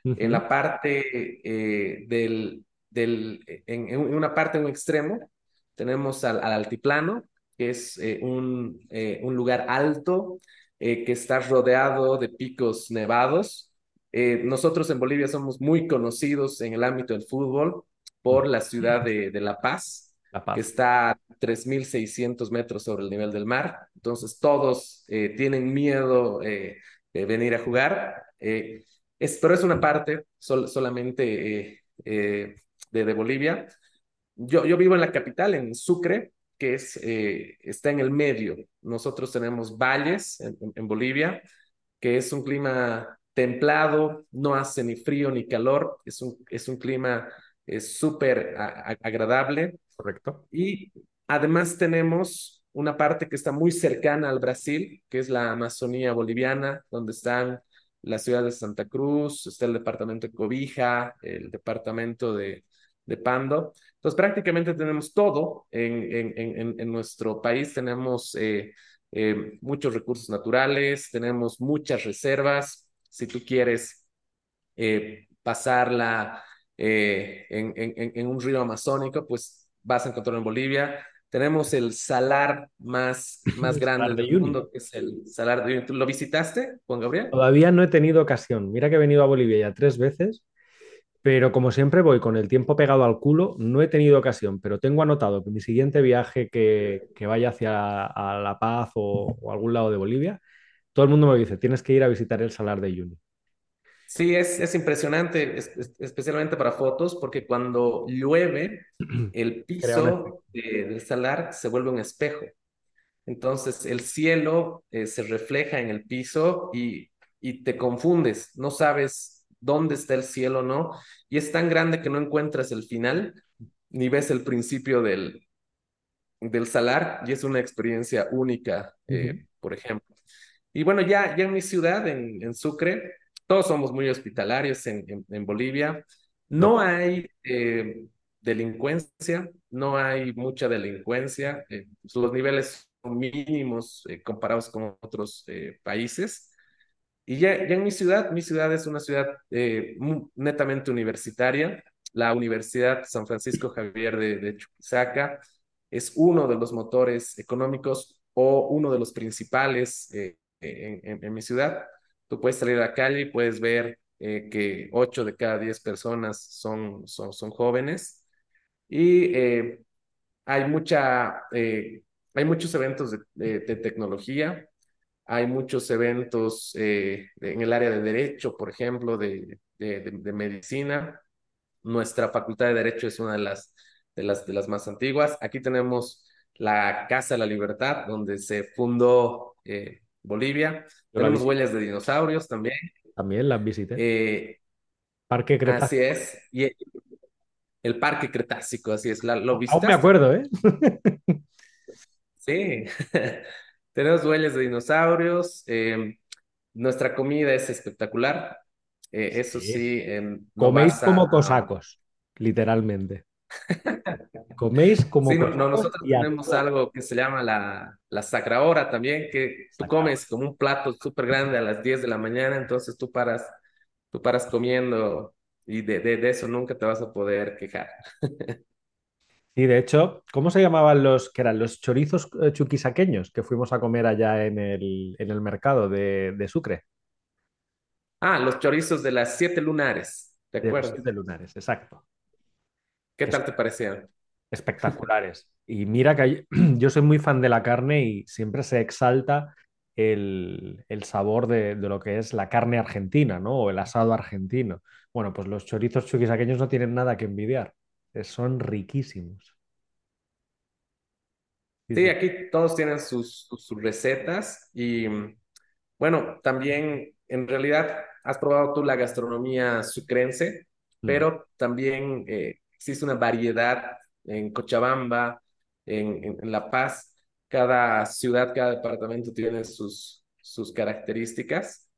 En la parte eh, del, del en, en, una parte, en un extremo, tenemos al, al altiplano, que es eh, un, un, lugar alto que está rodeado de picos nevados. Eh, nosotros en Bolivia somos muy conocidos en el ámbito del fútbol por la ciudad de, de La Paz, La Paz, que está a 3.600 metros sobre el nivel del mar. Entonces todos eh, tienen miedo de venir a jugar. Es, pero es una parte sol, solamente eh, eh, de, de, Bolivia. Yo, yo vivo en la capital, en Sucre, que es, eh, está en el medio. Nosotros tenemos valles en, en, Bolivia, que es un clima templado, no hace ni frío ni calor, es un, es un clima súper agradable. Correcto. Y además tenemos una parte que está muy cercana al Brasil, que es la Amazonía boliviana, donde están la ciudad de Santa Cruz, está el departamento de Cobija, el departamento de, de Pando. Entonces, prácticamente tenemos todo en, en, en, en nuestro país. Tenemos eh, eh, muchos recursos naturales, tenemos muchas reservas. Si tú quieres eh, pasarla eh, en, en un río amazónico, pues vas a encontrar en Bolivia. Tenemos el salar más, más grande del mundo, que es el salar de Uyuni. ¿Tú lo visitaste, Juan Gabriel? Todavía no he tenido ocasión. Mira que he venido a Bolivia ya tres veces, pero como siempre voy con el tiempo pegado al culo, no he tenido ocasión, pero tengo anotado que mi siguiente viaje que, que vaya hacia a La Paz o, o, algún lado de Bolivia, todo el mundo me dice, tienes que ir a visitar el salar de Uyuni. Sí, es, es impresionante, es, es, especialmente para fotos, porque cuando llueve, el piso de, del salar se vuelve un espejo. Entonces, el cielo eh, se refleja en el piso y, y te confundes, no sabes dónde está el cielo no, y es tan grande que no encuentras el final, ni ves el principio del, del salar, y es una experiencia única, eh, uh -huh. por ejemplo. Y bueno, ya, ya en mi ciudad, en, en Sucre, todos somos muy hospitalarios en, en, en Bolivia. No, hay eh, delincuencia, no hay mucha delincuencia. Eh, los niveles son mínimos eh, comparados con otros eh, países. Y ya, ya, en mi ciudad, mi ciudad es una ciudad eh, netamente universitaria. La Universidad San Francisco Javier de, de Chuquisaca es uno de los motores económicos o uno de los principales eh, en, en, en mi ciudad Tú puedes salir a la calle y puedes ver eh, que 8 de cada 10 personas son, son, son jóvenes. Y eh, hay, mucha, eh, hay muchos eventos de, de, de, tecnología, hay muchos eventos en el área de derecho, por ejemplo, de, medicina. nuestra Facultad de Derecho es una de las, de las, de las más antiguas. Aquí tenemos la Casa de la Libertad, donde se fundó Bolivia. tenemos huellas de dinosaurios también. También las visité. Eh, Parque Cretácico. Así es. Y el, Parque Cretácico, así es. La, ¿Lo visitaste? Aún me acuerdo, ¿eh? sí. tenemos huellas de dinosaurios. Em, nuestra comida es espectacular. Eh, eso sí. Em, Coméis como cosacos, literalmente. Coméis como sí, nosotros tenemos algo que se llama la, la sacra hora también, que tú comes como un plato súper grande a las 10 de la mañana, entonces tú paras, tú paras comiendo y de, de, eso nunca te vas a poder quejar. Y de hecho, ¿cómo se llamaban los que eran los chorizos eh, chuquisaqueños que fuimos a comer allá en el, en el mercado de, de Sucre? Ah, los chorizos de las siete lunares, ¿de acuerdo? siete lunares, exacto. ¿Qué tal te parecían? Espectaculares. Y mira que yo soy muy fan de la carne y siempre se exalta el, sabor de, lo que es la carne argentina, ¿no? O el asado argentino. Bueno, pues los chorizos chuquisaqueños no tienen nada que envidiar. Son riquísimos. Sí, aquí todos tienen sus, recetas y bueno, también en realidad has probado tú la gastronomía sucrense, mm. pero también eh, existe una variedad en Cochabamba, en, La Paz. Cada ciudad, cada departamento tiene sus, sus características.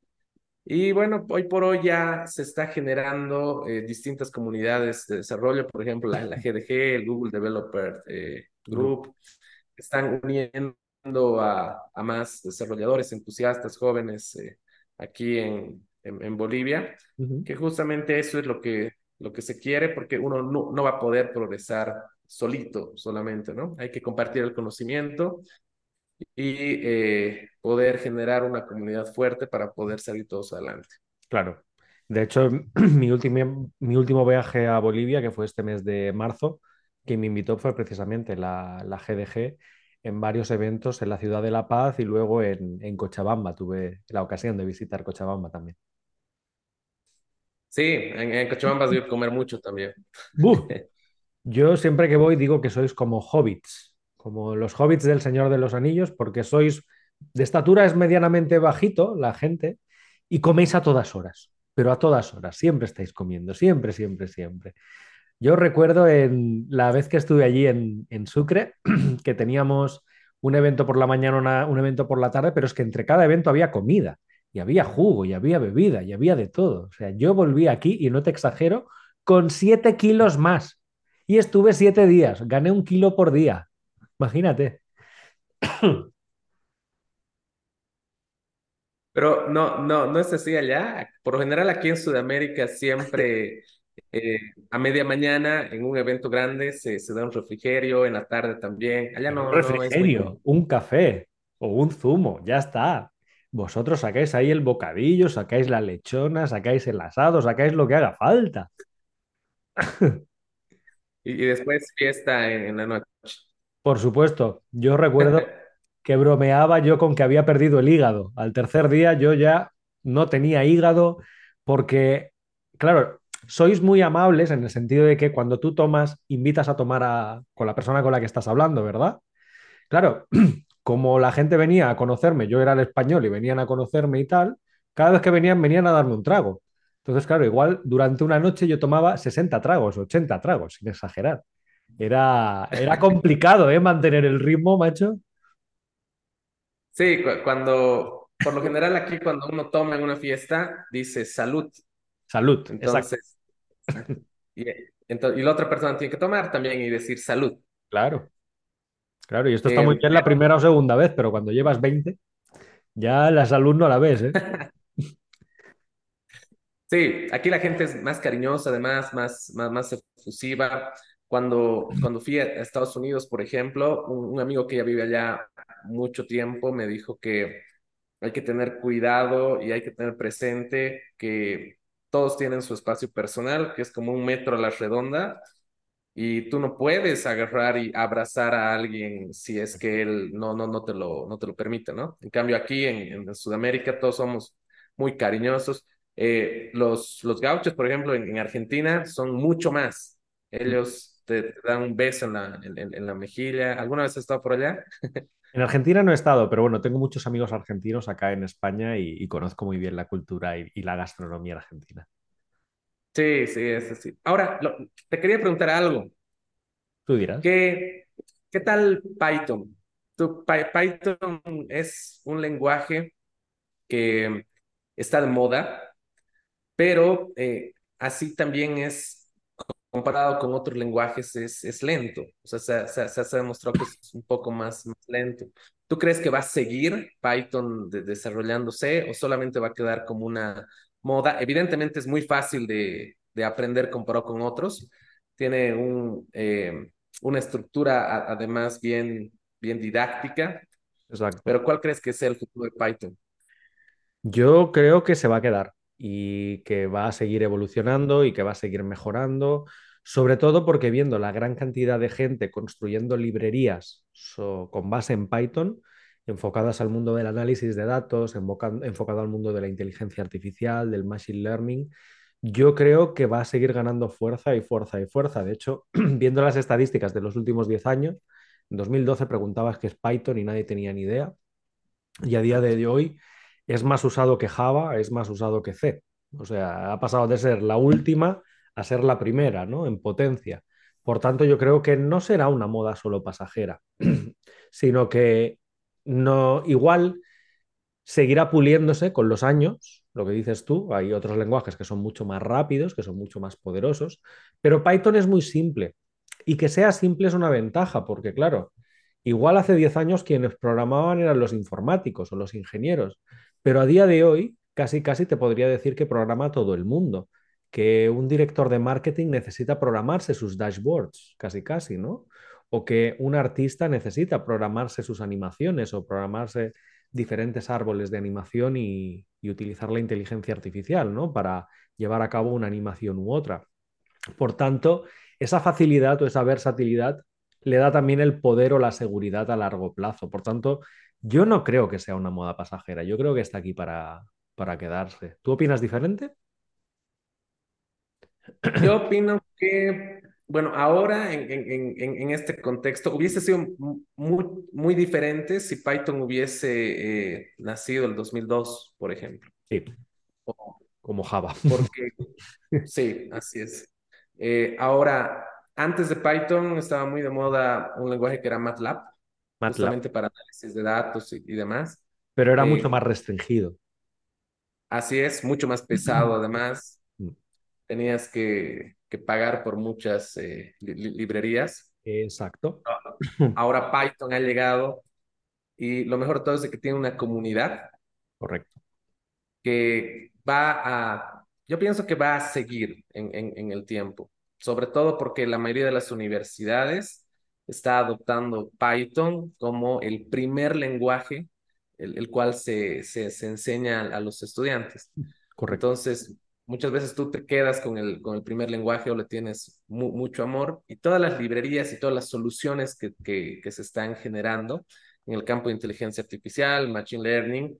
Y bueno, hoy por hoy ya se está generando eh, distintas comunidades de desarrollo, por ejemplo, la, GDG, el Google Developer eh, Group, están uniendo a, a, más desarrolladores, entusiastas, jóvenes eh, aquí en, en, Bolivia, que justamente eso es lo que lo que se quiere, porque uno no, no va a poder progresar solito solamente, ¿no? Hay que compartir el conocimiento y eh, poder generar una comunidad fuerte para poder salir todos adelante. Claro. De hecho, mi último, mi último viaje a Bolivia, que fue este mes de marzo, quien me invitó fue precisamente la, la GDG en varios eventos en la ciudad de La Paz y luego en, en Cochabamba. Tuve la ocasión de visitar Cochabamba también. Sí, en, Cochabamba vas a comer mucho también. Yo siempre que voy digo que sois como hobbits, como los hobbits del Señor de los Anillos, porque sois de estatura es medianamente bajito la gente y coméis a todas horas, pero a todas horas, siempre estáis comiendo, siempre, siempre, siempre. Yo recuerdo en la vez que estuve allí en, Sucre que teníamos un evento por la mañana, un evento por la tarde, pero es que entre cada evento había comida y había jugo, y había bebida, y había de todo. O sea, yo volví aquí, y no te exagero, con siete kilos más. Y estuve siete días, gané un kilo por día. Imagínate. Pero no, no, no es así allá. Por lo general aquí en Sudamérica siempre eh, a media mañana en un evento grande se, da un refrigerio, en la tarde también. Allá no. Un refrigerio, un café o un zumo, ya está. Vosotros sacáis ahí el bocadillo, sacáis la lechona, sacáis el asado, sacáis lo que haga falta. y, después fiesta en, la noche. Por supuesto, yo recuerdo que bromeaba yo con que había perdido el hígado. Al tercer día yo ya no tenía hígado porque, claro, sois muy amables en el sentido de que cuando tú tomas, invitas a tomar a, con la persona con la que estás hablando, ¿verdad? Claro, como la gente venía a conocerme, yo era el español y venían a conocerme y tal, cada vez que venían, venían a darme un trago. Entonces, claro, igual durante una noche yo tomaba 60 tragos, 80 tragos, sin exagerar. Era, era complicado, ¿eh? Mantener el ritmo, macho. Sí, cuando, por lo general aquí cuando uno toma en una fiesta, dice salud. Salud, entonces. Y, y la otra persona tiene que tomar también y decir salud. Claro. Claro, y esto está muy bien la primera o segunda vez, pero cuando llevas 20, ya la salud no la ves, ¿eh? Sí, aquí la gente es más cariñosa, además, más, más, más efusiva. Cuando, cuando fui a Estados Unidos, por ejemplo, un, amigo que ya vive allá mucho tiempo me dijo que hay que tener cuidado y hay que tener presente que todos tienen su espacio personal, que es como un metro a la redonda, y tú no puedes agarrar y abrazar a alguien si es que él no, no, no, te, lo, no te lo permite, ¿no? En cambio, aquí en, en Sudamérica todos somos muy cariñosos. Eh, los, los gauchos, por ejemplo, en, Argentina son mucho más. Ellos te, dan un beso en la, en, la mejilla. ¿Alguna vez has estado por allá? En Argentina no he estado, pero bueno, tengo muchos amigos argentinos acá en España y, conozco muy bien la cultura y, la gastronomía argentina. Sí, sí, es así. Ahora, te quería preguntar algo. Tú dirás. ¿Qué, qué tal Python? Python es un lenguaje que está de moda, pero eh, así también es comparado con otros lenguajes, es, es lento. O sea, se, se, ha demostrado que es un poco más, lento. ¿Tú crees que va a seguir Python desarrollándose o solamente va a quedar como una moda? Evidentemente es muy fácil de, de aprender comparado con otros. Tiene un, eh, una estructura además bien, bien didáctica. Exacto. Pero ¿cuál crees que sea el futuro de Python? Yo creo que se va a quedar y que va a seguir evolucionando y que va a seguir mejorando, sobre todo porque viendo la gran cantidad de gente construyendo librerías con base en Python, enfocadas al mundo del análisis de datos, enfocado al mundo de la inteligencia artificial, del machine learning, yo creo que va a seguir ganando fuerza y fuerza y fuerza. De hecho, viendo las estadísticas de los últimos 10 años, en 2012 preguntabas qué es Python y nadie tenía ni idea. Y a día de hoy es más usado que Java, es más usado que C. O sea, ha pasado de ser la última a ser la primera, ¿no? En potencia. Por tanto, yo creo que no será una moda solo pasajera, sino que no, igual seguirá puliéndose con los años, lo que dices tú, hay otros lenguajes que son mucho más rápidos, que son mucho más poderosos, pero Python es muy simple. Y que sea simple es una ventaja, porque claro, igual hace 10 años quienes programaban eran los informáticos o los ingenieros, pero a día de hoy casi casi te podría decir que programa todo el mundo, que un director de marketing necesita programarse sus dashboards, casi casi, ¿no? O que un artista necesita programarse sus animaciones o programarse diferentes árboles de animación y, utilizar la inteligencia artificial, ¿no? Para llevar a cabo una animación u otra. Por tanto, esa facilidad o esa versatilidad le da también el poder o la seguridad a largo plazo. Por tanto, yo no creo que sea una moda pasajera, yo creo que está aquí para, para quedarse. ¿Tú opinas diferente? Yo opino que bueno, ahora en, este contexto hubiese sido muy, muy diferente si Python hubiese eh, nacido el 2002, por ejemplo. Sí, como Java. Porque, sí, así es. Eh, ahora, antes de Python estaba muy de moda un lenguaje que era MATLAB, MATLAB. justamente para análisis de datos y, demás. Pero era mucho eh, más restringido. Así es, mucho más pesado además. Mm. Tenías que que pagar por muchas eh, librerías. Exacto. Ahora Python ha llegado y lo mejor de todo es que tiene una comunidad. Correcto. Que va a, yo pienso que va a seguir en, en, el tiempo, sobre todo porque la mayoría de las universidades está adoptando Python como el primer lenguaje el, el cual se, se, se, enseña a los estudiantes. Correcto. Entonces, muchas veces tú te quedas con el, con el primer lenguaje o le tienes mucho amor y todas las librerías y todas las soluciones que, que, se están generando en el campo de inteligencia artificial, machine learning,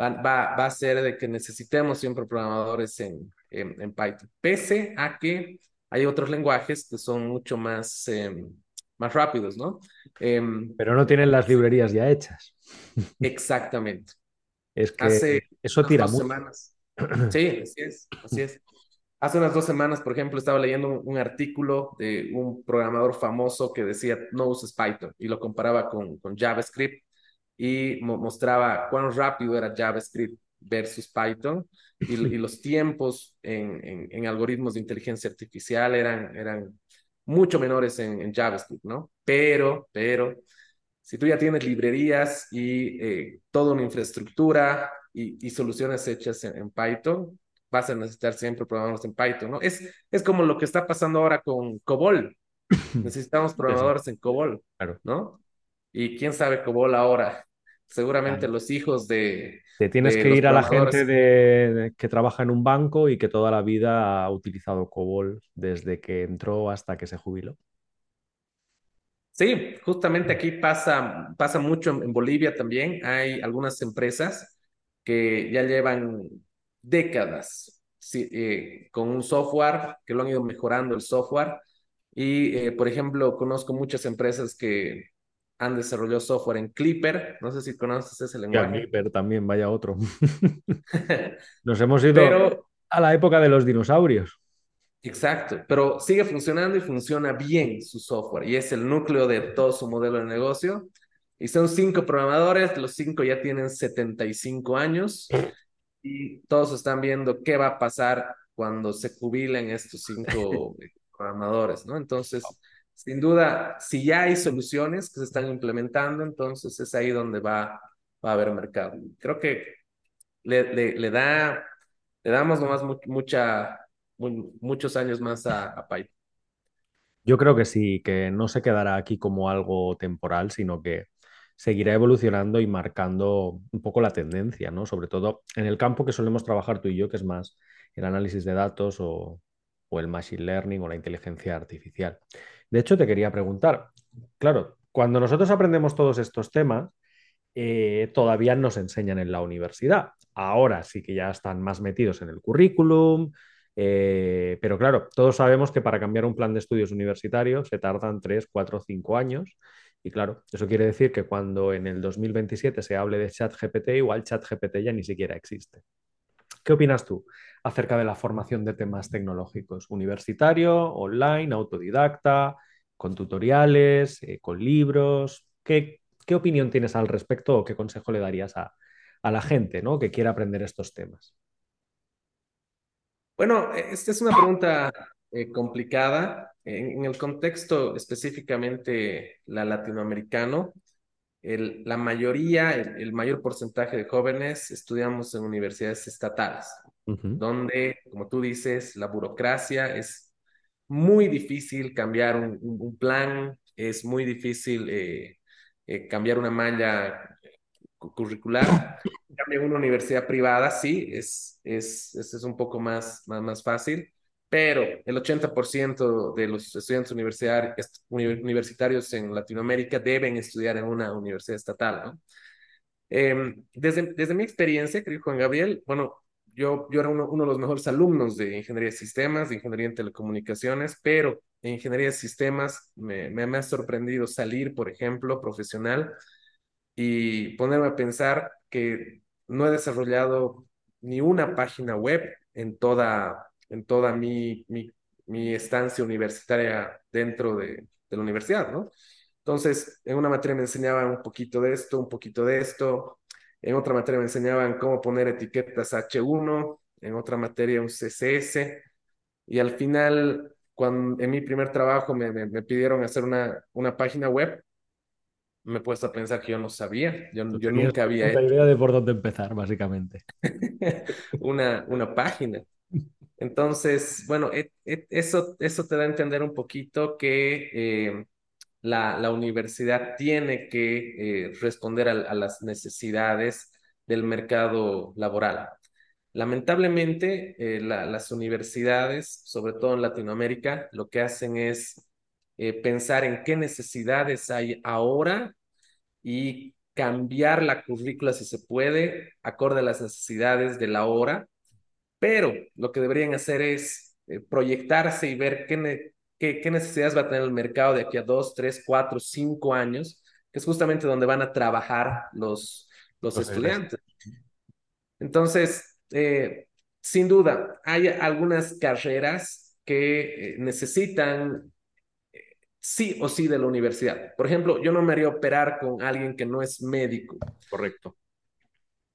va, va, va a ser de que necesitemos siempre programadores en, en, Python, pese a que hay otros lenguajes que son mucho más, em, más rápidos, ¿no? Em, Pero no tienen las librerías ya hechas. Exactamente. Es que Hace eso tira mucho. semanas Sí, así es, así es. Hace unas dos semanas, por ejemplo, estaba leyendo un, artículo de un programador famoso que decía no uses Python y lo comparaba con, con JavaScript y mostraba cuán rápido era JavaScript versus Python y, los tiempos en, en, algoritmos de inteligencia artificial eran, eran mucho menores en, JavaScript, ¿no? Pero, pero, si tú ya tienes librerías y eh, toda una infraestructura y, soluciones hechas en, Python, vas a necesitar siempre programadores en Python, ¿no? Es, es como lo que está pasando ahora con COBOL. Necesitamos programadores en COBOL, ¿no? Y quién sabe COBOL ahora. Seguramente los hijos de... Te tienes que ir a la gente de, que trabaja en un banco y que toda la vida ha utilizado COBOL desde que entró hasta que se jubiló. Sí, justamente aquí pasa, pasa mucho en Bolivia también. Hay algunas empresas que ya llevan décadas sí, con un software, que lo han ido mejorando el software. Y, por ejemplo, conozco muchas empresas que han desarrollado software en Clipper. No sé si conoces ese lenguaje. Clipper también, vaya otro. Nos hemos ido a la época de los dinosaurios. Exacto, pero sigue funcionando y funciona bien su software y es el núcleo de todo su modelo de negocio. Y son cinco programadores, los cinco ya tienen 75 años y todos están viendo qué va a pasar cuando se jubilen estos cinco programadores, ¿no? Entonces, sin duda, si ya hay soluciones que se están implementando, entonces es ahí donde va, va a haber mercado. Creo que le, le, da, le damos nomás mucha, muchos años más a, a Python. Yo creo que sí, que no se quedará aquí como algo temporal, sino que seguirá evolucionando y marcando un poco la tendencia, ¿no? Sobre todo en el campo que solemos trabajar tú y yo, que es más el análisis de datos o, el machine learning o la inteligencia artificial. De hecho, te quería preguntar, claro, cuando nosotros aprendemos todos estos temas, eh, todavía nos enseñan en la universidad. Ahora sí que ya están más metidos en el currículum, eh, pero claro, todos sabemos que para cambiar un plan de estudios universitarios se tardan 3, 4, 5 años. Y claro, eso quiere decir que cuando en el 2027 se hable de ChatGPT, igual ChatGPT ya ni siquiera existe. ¿Qué opinas tú acerca de la formación de temas tecnológicos? ¿Universitario, online, autodidacta, con tutoriales, eh, con libros? ¿Qué, ¿Qué, opinión tienes al respecto o qué consejo le darías a, a la gente ¿no? que quiera aprender estos temas? Bueno, esta es una pregunta eh, complicada. En, el contexto específicamente la latinoamericano, la mayoría, el, mayor porcentaje de jóvenes estudiamos en universidades estatales, donde, como tú dices, la burocracia es muy difícil cambiar un, plan, es muy difícil eh, eh, cambiar una malla curricular. En una universidad privada, sí, es, es, es, un poco más, más, más fácil pero el 80% de los estudiantes universitarios en Latinoamérica deben estudiar en una universidad estatal, ¿no? Em, desde, desde mi experiencia, querido Juan Gabriel, bueno, yo, yo era uno, uno, de los mejores alumnos de ingeniería de sistemas, de ingeniería en telecomunicaciones, pero en ingeniería de sistemas me, me, me ha sorprendido salir, por ejemplo, profesional y ponerme a pensar que no he desarrollado ni una página web en toda en toda mi, mi, mi estancia universitaria dentro de, de, la universidad, ¿no? Entonces, en una materia me enseñaban un poquito de esto, un poquito de esto, en otra materia me enseñaban cómo poner etiquetas H1, en otra materia un CSS, y al final, cuando en mi primer trabajo me, me, pidieron hacer una, una página web, me he puesto a pensar que yo no sabía, yo, yo nunca había hecho. idea de por dónde empezar, básicamente. una, una página. Entonces, bueno, eso, eso te da a entender un poquito que eh, la, la, universidad tiene que eh, responder a, las necesidades del mercado laboral. Lamentablemente, eh, las universidades, sobre todo en Latinoamérica, lo que hacen es pensar en qué necesidades hay ahora y cambiar la currícula si se puede, acorde a las necesidades de la hora pero lo que deberían hacer es eh, proyectarse y ver qué, qué, necesidades va a tener el mercado de aquí a dos, tres, cuatro, cinco años, que es justamente donde van a trabajar los, los, estudiantes. Entonces, eh, sin duda, hay algunas carreras que eh, necesitan sí o sí de la universidad. Por ejemplo, yo no me haría operar con alguien que no es médico. Correcto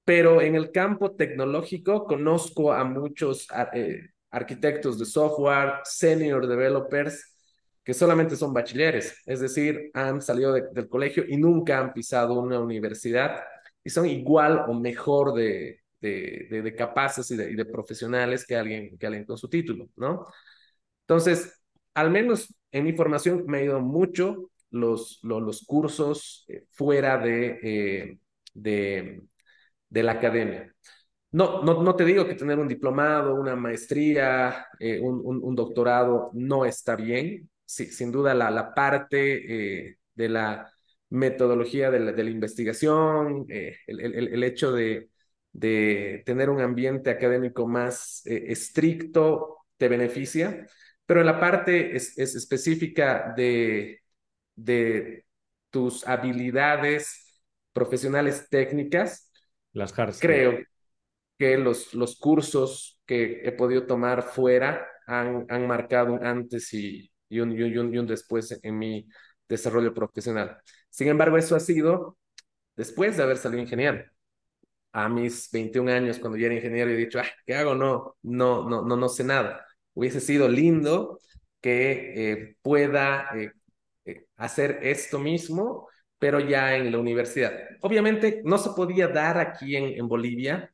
pero en el campo tecnológico conozco a muchos eh, arquitectos de software, senior developers, que solamente son bachilleres, es decir, han salido del colegio y nunca han pisado una universidad y son igual o mejor de, de, de, capaces y, de, profesionales que alguien, que alguien con su título, ¿no? Entonces, al menos en mi formación me ha ido mucho los, los, cursos eh, fuera de, eh, de, de la academia. No, no, no te digo que tener un diplomado, una maestría, eh, un, un, doctorado no está bien. Sí, sin duda la, la parte eh, de la metodología de la, de la investigación, eh, el, el, el, hecho de, de tener un ambiente académico más estricto te beneficia, pero en la parte es, específica de, de tus habilidades profesionales técnicas, Las creo que los, los cursos que he podido tomar fuera han, han marcado un antes y, y, un, y, un, y un después en mi desarrollo profesional. Sin embargo, eso ha sido después de haber salido ingeniero. A mis 21 años, cuando ya era ingeniero, he dicho, ah, ¿qué hago? No, no, no, no, no sé nada. Hubiese sido lindo que eh, pueda eh, eh, hacer esto mismo, pero ya en la universidad. Obviamente no se podía dar aquí en, en Bolivia,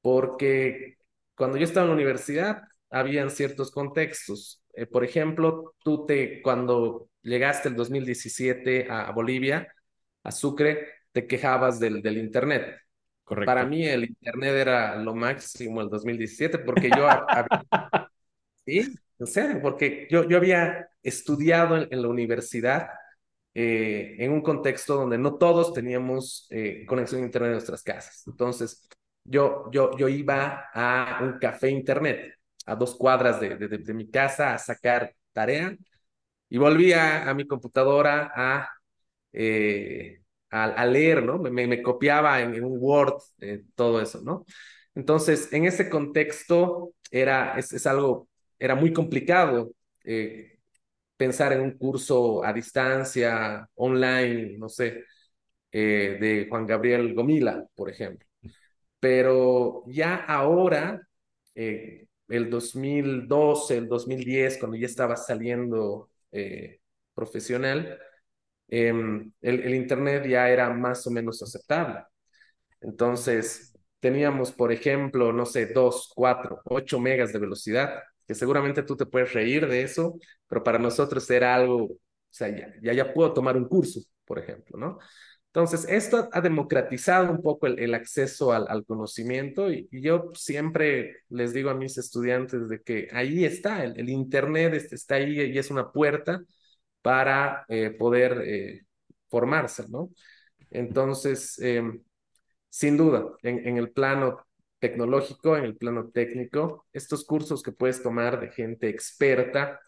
porque cuando yo estaba en la universidad, habían ciertos contextos. Eh, por ejemplo, tú te, cuando llegaste el 2017 a, a Bolivia, a Sucre, te quejabas del, del Internet. Correcto. Para mí el Internet era lo máximo el 2017 porque yo... había, sí, en serio, porque yo, yo había estudiado en, en la universidad eh, en un contexto donde no todos teníamos eh, conexión a Internet en nuestras casas. Entonces, yo, yo, yo iba a un café Internet a dos cuadras de, de, mi casa a sacar tarea y volvía a mi computadora a, eh, a, leer, ¿no? Me, me copiaba en, un Word eh, todo eso, ¿no? Entonces, en ese contexto era, es, es algo, era muy complicado pensar en un curso a distancia, online, no sé, eh, de Juan Gabriel Gomila, por ejemplo. Pero ya ahora, eh, el 2012, el 2010, cuando ya estaba saliendo eh, profesional, eh, el, el, Internet ya era más o menos aceptable. Entonces, teníamos, por ejemplo, no sé, 2, 4, 8 megas de velocidad, que seguramente tú te puedes reír de eso, pero para nosotros era algo, o sea, ya, ya, ya puedo tomar un curso, por ejemplo, ¿no? Entonces, esto ha democratizado un poco el, acceso al, conocimiento y, yo siempre les digo a mis estudiantes de que ahí está, el, Internet está ahí y es una puerta para eh, poder eh, formarse, ¿no? Entonces, eh, sin duda, en, en, el plano tecnológico, en el plano técnico, estos cursos que puedes tomar de gente experta,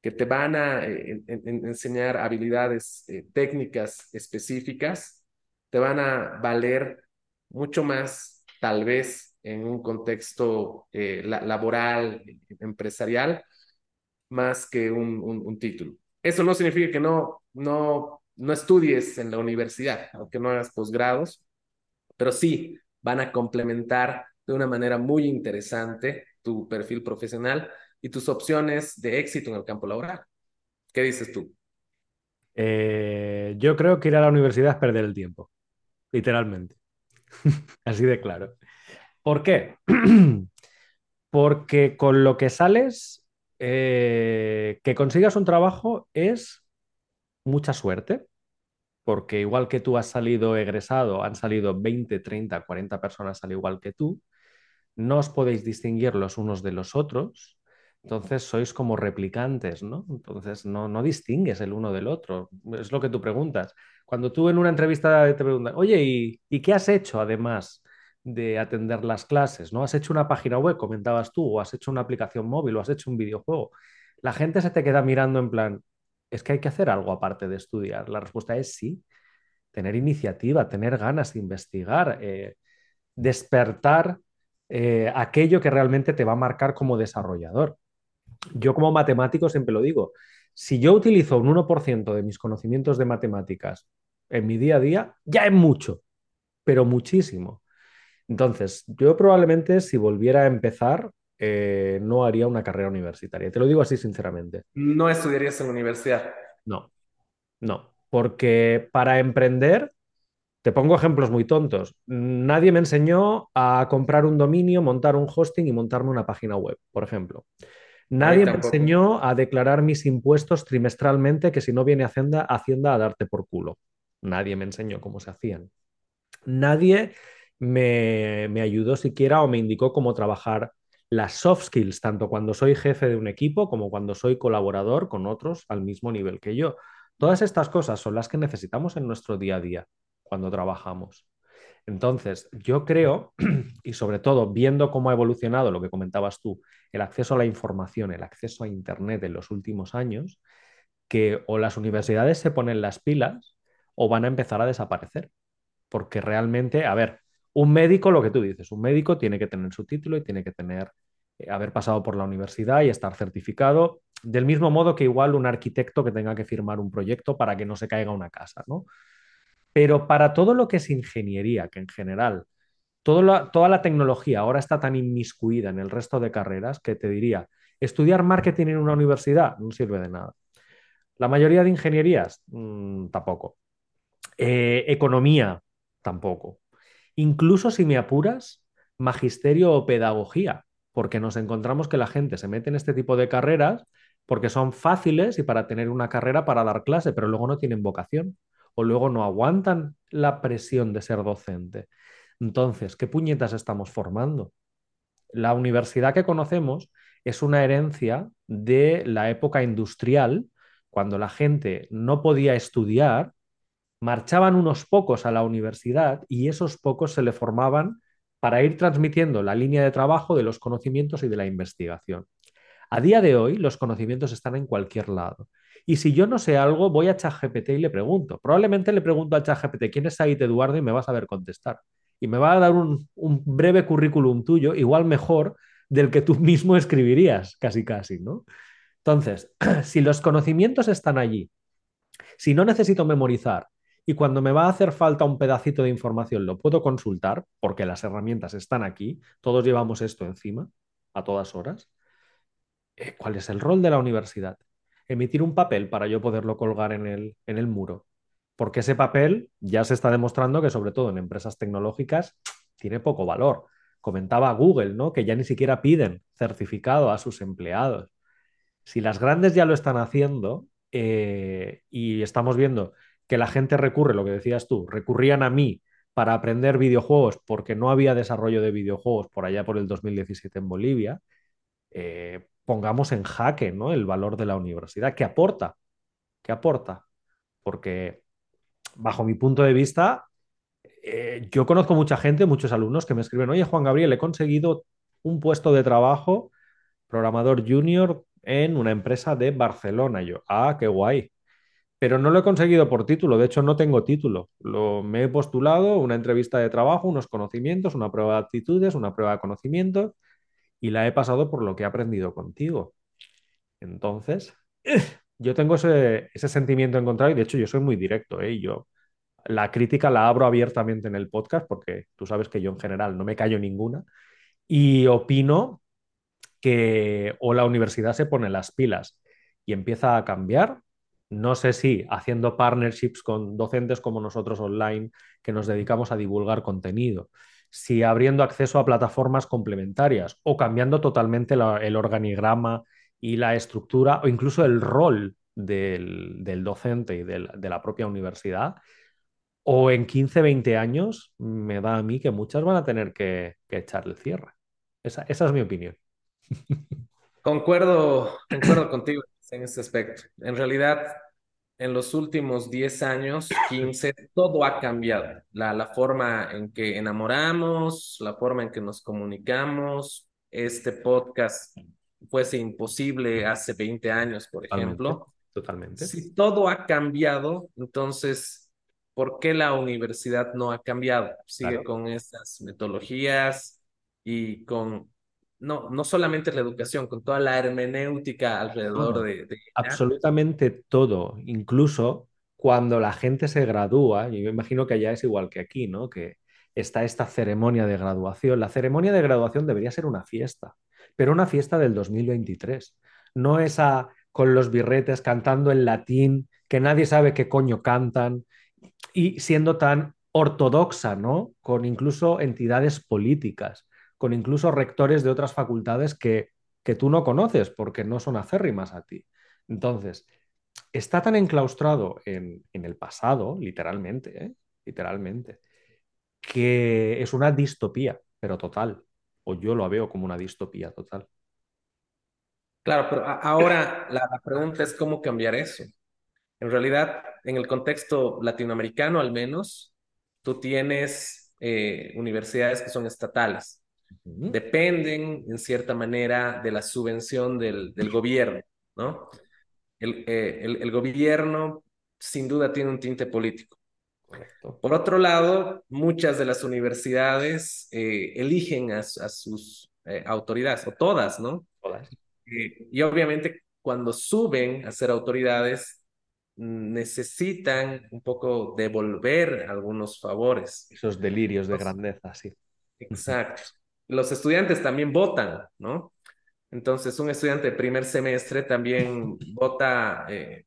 que te van a eh, en, en, enseñar habilidades eh, técnicas específicas, te van a valer mucho más, tal vez, en un contexto eh, la, laboral, empresarial, más que un, un, un, título. Eso no significa que no, no, no estudies en la universidad, aunque no hagas posgrados, pero sí van a complementar de una manera muy interesante tu perfil profesional y tus opciones de éxito en el campo laboral. ¿Qué dices tú? Eh, yo creo que ir a la universidad es perder el tiempo, literalmente. Así de claro. ¿Por qué? Porque con lo que sales, eh, que consigas un trabajo es mucha suerte, porque igual que tú has salido egresado, han salido 20, 30, 40 personas al igual que tú, no os podéis distinguir los unos de los otros entonces sois como replicantes, ¿no? Entonces no, no distingues el uno del otro. Es lo que tú preguntas. Cuando tú en una entrevista te preguntan, oye, ¿y, ¿y qué has hecho además de atender las clases? ¿No? ¿Has hecho una página web, comentabas tú, o has hecho una aplicación móvil, o has hecho un videojuego? La gente se te queda mirando en plan, es que hay que hacer algo aparte de estudiar. La respuesta es sí. Tener iniciativa, tener ganas de investigar, eh, despertar eh, aquello que realmente te va a marcar como desarrollador yo como matemático siempre lo digo, si yo utilizo un 1% de mis conocimientos de matemáticas en mi día a día, ya es mucho, pero muchísimo. Entonces, yo probablemente si volviera a empezar, eh, no haría una carrera universitaria. Te lo digo así sinceramente. ¿No estudiarías en la universidad? No, no, porque para emprender, te pongo ejemplos muy tontos. Nadie me enseñó a comprar un dominio, montar un hosting y montarme una página web, por ejemplo. Nadie me enseñó a declarar mis impuestos trimestralmente, que si no viene Hacienda, Hacienda a darte por culo. Nadie me enseñó cómo se hacían. Nadie me, me ayudó siquiera o me indicó cómo trabajar las soft skills, tanto cuando soy jefe de un equipo como cuando soy colaborador con otros al mismo nivel que yo. Todas estas cosas son las que necesitamos en nuestro día a día cuando trabajamos. Entonces, yo creo, y sobre todo viendo cómo ha evolucionado lo que comentabas tú, el acceso a la información, el acceso a Internet en los últimos años, que o las universidades se ponen las pilas o van a empezar a desaparecer. Porque realmente, a ver, un médico, lo que tú dices, un médico tiene que tener su título y tiene que tener, haber pasado por la universidad y estar certificado, del mismo modo que igual un arquitecto que tenga que firmar un proyecto para que no se caiga una casa, ¿no? Pero para todo lo que es ingeniería, que en general toda la tecnología ahora está tan inmiscuida en el resto de carreras que te diría, estudiar marketing en una universidad no sirve de nada. La mayoría de ingenierías, mmm, tampoco. Eh, economía, tampoco. Incluso si me apuras, magisterio o pedagogía, porque nos encontramos que la gente se mete en este tipo de carreras porque son fáciles y para tener una carrera para dar clase, pero luego no tienen vocación o luego no aguantan la presión de ser docente. Entonces, ¿qué puñetas estamos formando? La universidad que conocemos es una herencia de la época industrial, cuando la gente no podía estudiar, marchaban unos pocos a la universidad y esos pocos se le formaban para ir transmitiendo la línea de trabajo de los conocimientos y de la investigación. A día de hoy, los conocimientos están en cualquier lado. Y si yo no sé algo, voy a ChatGPT y le pregunto. Probablemente le pregunto a ChatGPT quién es Said Eduardo y me va a saber contestar. Y me va a dar un, un breve currículum tuyo, igual mejor del que tú mismo escribirías, casi casi, ¿no? Entonces, si los conocimientos están allí, si no necesito memorizar y cuando me va a hacer falta un pedacito de información lo puedo consultar, porque las herramientas están aquí, todos llevamos esto encima a todas horas, eh, ¿cuál es el rol de la universidad? emitir un papel para yo poderlo colgar en el, en el muro. Porque ese papel ya se está demostrando que, sobre todo en empresas tecnológicas, tiene poco valor. Comentaba Google, ¿no? Que ya ni siquiera piden certificado a sus empleados. Si las grandes ya lo están haciendo eh, y estamos viendo que la gente recurre, lo que decías tú, recurrían a mí para aprender videojuegos porque no había desarrollo de videojuegos por allá por el 2017 en Bolivia, eh, pongamos en jaque ¿no? el valor de la universidad. ¿Qué aporta? ¿Qué aporta? Porque bajo mi punto de vista, eh, yo conozco mucha gente, muchos alumnos que me escriben, oye Juan Gabriel, he conseguido un puesto de trabajo, programador junior en una empresa de Barcelona. Yo, ah, qué guay. Pero no lo he conseguido por título, de hecho no tengo título. Lo, me he postulado, una entrevista de trabajo, unos conocimientos, una prueba de aptitudes, una prueba de conocimientos y la he pasado por lo que he aprendido contigo. Entonces, yo tengo ese, sentimiento encontrado y de hecho yo soy muy directo, ¿eh? Yo la crítica la abro abiertamente en el podcast porque tú sabes que yo en general no me callo ninguna y opino que o la universidad se pone las pilas y empieza a cambiar, no sé si haciendo partnerships con docentes como nosotros online que nos dedicamos a divulgar contenido, si abriendo acceso a plataformas complementarias o cambiando totalmente el organigrama y la estructura o incluso el rol del, docente y de la propia universidad, o en 15, 20 años, me da a mí que muchas van a tener que, echar el cierre. Esa, esa, es mi opinión. Concuerdo, concuerdo contigo en este aspecto. En realidad, en los últimos 10 años, 15, todo ha cambiado. La, la forma en que enamoramos, la forma en que nos comunicamos. Este podcast fuese imposible hace 20 años, por ejemplo. Totalmente. Si todo ha cambiado, entonces, ¿por qué la universidad no ha cambiado? Sigue con estas metodologías y con no, no solamente la educación, con toda la hermenéutica alrededor de, Absolutamente todo, incluso cuando la gente se gradúa, y yo imagino que allá es igual que aquí, ¿no? Que está esta ceremonia de graduación. La ceremonia de graduación debería ser una fiesta, pero una fiesta del 2023, no esa con los birretes cantando en latín, que nadie sabe qué coño cantan, y siendo tan ortodoxa, ¿no? Con incluso entidades políticas con incluso rectores de otras facultades que, que tú no conoces porque no son acérrimas a ti. Entonces, está tan enclaustrado en, el pasado, literalmente, ¿eh? literalmente, que es una distopía, pero total. O yo lo veo como una distopía total. Claro, pero ahora la, la pregunta es cómo cambiar eso. En realidad, en el contexto latinoamericano al menos, tú tienes eh, universidades que son estatales. Dependen, en cierta manera, de la subvención del, del gobierno, ¿no? El, eh, el, el, gobierno, sin duda, tiene un tinte político. Correcto. Por otro lado, muchas de las universidades eh, eligen a, a sus eh, autoridades, o todas, ¿no? Todas. y obviamente, cuando suben a ser autoridades, necesitan un poco devolver algunos favores. Esos delirios de grandeza, sí. Exacto. Los estudiantes también votan, ¿no? Entonces, un estudiante de primer semestre también vota eh,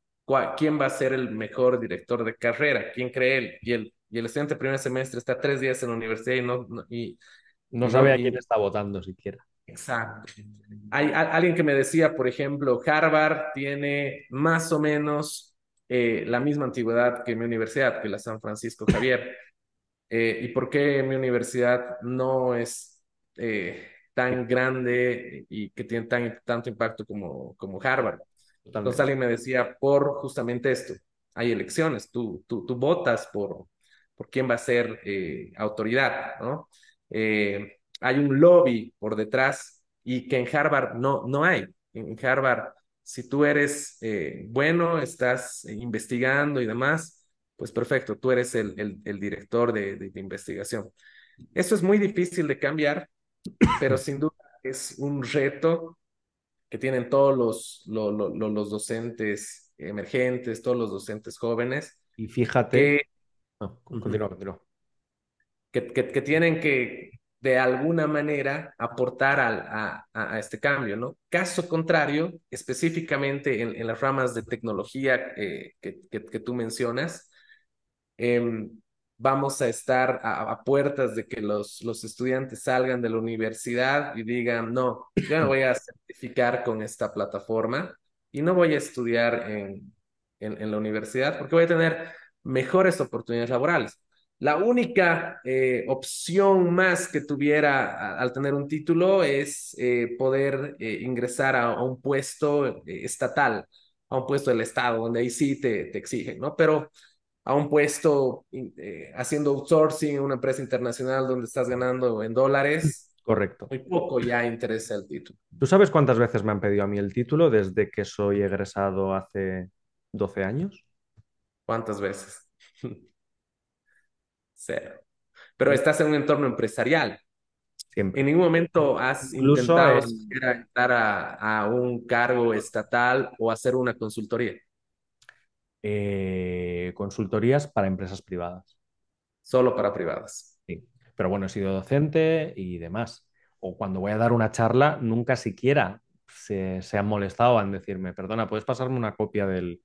quién va a ser el mejor director de carrera, quién cree él. Y el, y el estudiante de primer semestre está tres días en la universidad y no, no y, no sabe a quién está votando siquiera. Exacto. Hay alguien que me decía, por ejemplo, Harvard tiene más o menos eh, la misma antigüedad que mi universidad, que la San Francisco Javier. Eh, ¿Y por qué mi universidad no es eh, tan grande y que tiene tan, tanto impacto como, como Harvard? Entonces alguien me decía, por justamente esto, hay elecciones, tú, tú, tú votas por, por quién va a ser autoridad, ¿no? hay un lobby por detrás y que en Harvard no, no hay. En Harvard, si tú eres eh, bueno, estás investigando y demás, pues perfecto, tú eres el, el, el director de, de, de, investigación. Eso es muy difícil de cambiar, pero sin duda es un reto que tienen todos los, los, docentes emergentes, todos los docentes jóvenes. Y fíjate, que, no, continúa, continúa. Que, que, que, tienen que de alguna manera aportar al, a, a, este cambio, ¿no? Caso contrario, específicamente en, en las ramas de tecnología eh, que, que, que, tú mencionas, eh, vamos a estar a, puertas de que los, los estudiantes salgan de la universidad y digan, no, yo me voy a certificar con esta plataforma y no voy a estudiar en, en, la universidad porque voy a tener mejores oportunidades laborales. La única eh, opción más que tuviera al tener un título es eh, poder eh, ingresar a, a, un puesto estatal, a un puesto del Estado, donde ahí sí te, te exigen, ¿no? Pero a un puesto eh, haciendo outsourcing en una empresa internacional donde estás ganando en dólares. Correcto. Muy poco ya interesa el título. ¿Tú sabes cuántas veces me han pedido a mí el título desde que soy egresado hace 12 años? ¿Cuántas veces? Cero. Pero estás en un entorno empresarial. Siempre. ¿En ningún momento has Incluso intentado es... entrar a, a, un cargo estatal o hacer una consultoría? Eh, consultorías para empresas privadas. Solo para privadas. Sí. Pero bueno, he sido docente y demás. O cuando voy a dar una charla, nunca siquiera se, se han molestado en decirme, perdona, ¿puedes pasarme una copia del,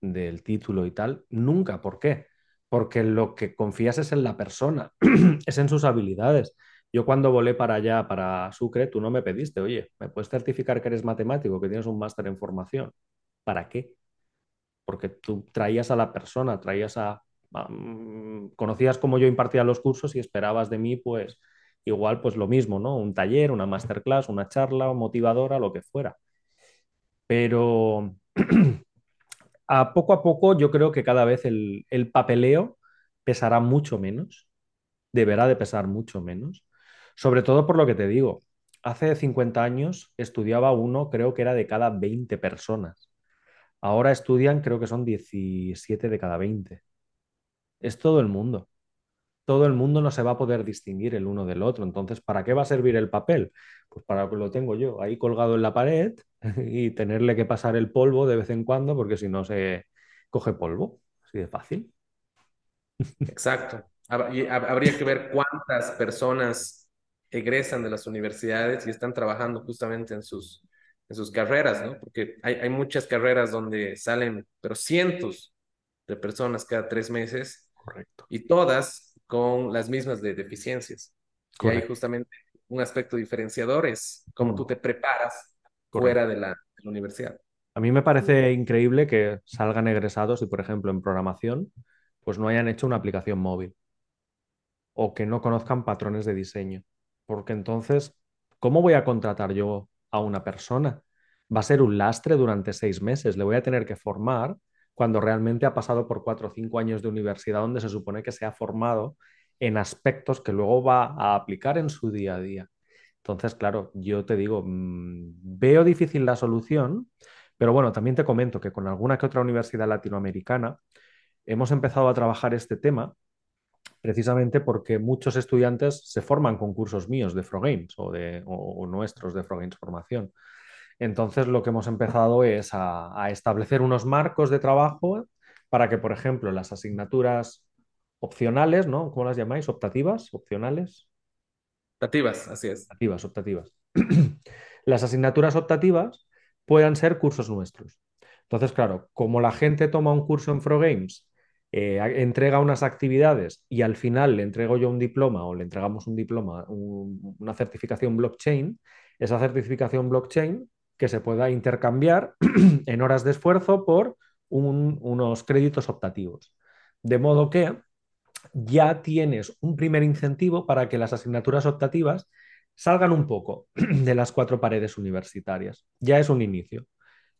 del título y tal? Nunca. ¿Por qué? porque lo que confías es en la persona, es en sus habilidades. Yo cuando volé para allá, para Sucre, tú no me pediste, oye, ¿me puedes certificar que eres matemático, que tienes un máster en formación? ¿Para qué? Porque tú traías a la persona, traías a... Um, conocías cómo yo impartía los cursos y esperabas de mí, pues, igual, pues lo mismo, ¿no? Un taller, una masterclass, una charla motivadora, lo que fuera. Pero a poco a poco yo creo que cada vez el, el, papeleo pesará mucho menos, deberá de pesar mucho menos, sobre todo por lo que te digo, hace 50 años estudiaba uno, creo que era de cada 20 personas, ahora estudian, creo que son 17 de cada 20. Es todo el mundo. Todo el mundo no se va a poder distinguir el uno del otro. Entonces, ¿para qué va a servir el papel? Pues para que lo tengo yo ahí colgado en la pared y tenerle que pasar el polvo de vez en cuando, porque si no se coge polvo. Así de fácil. Exacto. Habría que ver cuántas personas egresan de las universidades y están trabajando justamente en sus, en sus carreras, ¿no? Porque hay, hay muchas carreras donde salen, pero cientos de personas cada tres meses. Correcto. Y todas con las mismas de deficiencias. Correcto. Y hay justamente un aspecto diferenciador es cómo tú te preparas fuera de la, de la, universidad. A mí me parece increíble que salgan egresados y, por ejemplo, en programación, pues no hayan hecho una aplicación móvil o que no conozcan patrones de diseño. Porque entonces, ¿cómo voy a contratar yo a una persona? Va a ser un lastre durante seis meses. Le voy a tener que formar cuando realmente ha pasado por cuatro o cinco años de universidad donde se supone que se ha formado en aspectos que luego va a aplicar en su día a día. Entonces, claro, yo te digo, mmm, veo difícil la solución, pero bueno, también te comento que con alguna que otra universidad latinoamericana hemos empezado a trabajar este tema precisamente porque muchos estudiantes se forman con cursos míos de Frogames o, de, o, o nuestros de Frogames Formación. Entonces, lo que hemos empezado es a, a, establecer unos marcos de trabajo para que, por ejemplo, las asignaturas opcionales, ¿no? ¿Cómo las llamáis? ¿Optativas? ¿Opcionales? Optativas, así es. Optativas, optativas. las asignaturas optativas puedan ser cursos nuestros. Entonces, claro, como la gente toma un curso en Frogames eh, entrega unas actividades y al final le entrego yo un diploma o le entregamos un diploma, un, una certificación blockchain, esa certificación blockchain que se pueda intercambiar en horas de esfuerzo por un, unos créditos optativos. De modo que ya tienes un primer incentivo para que las asignaturas optativas salgan un poco de las cuatro paredes universitarias. Ya es un inicio.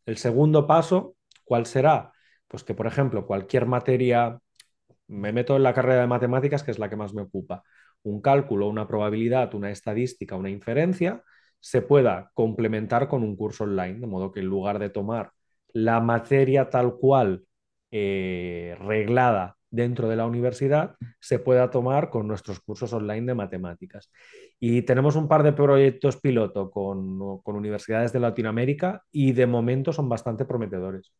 El segundo paso, ¿cuál será? Pues que, por ejemplo, cualquier materia, me meto en la carrera de matemáticas, que es la que más me ocupa, un cálculo, una probabilidad, una estadística, una inferencia, se pueda complementar con un curso online, de modo que en lugar de tomar la materia tal cual eh, reglada dentro de la universidad, se pueda tomar con nuestros cursos online de matemáticas. Y tenemos un par de proyectos piloto con, con universidades de Latinoamérica y de momento son bastante prometedores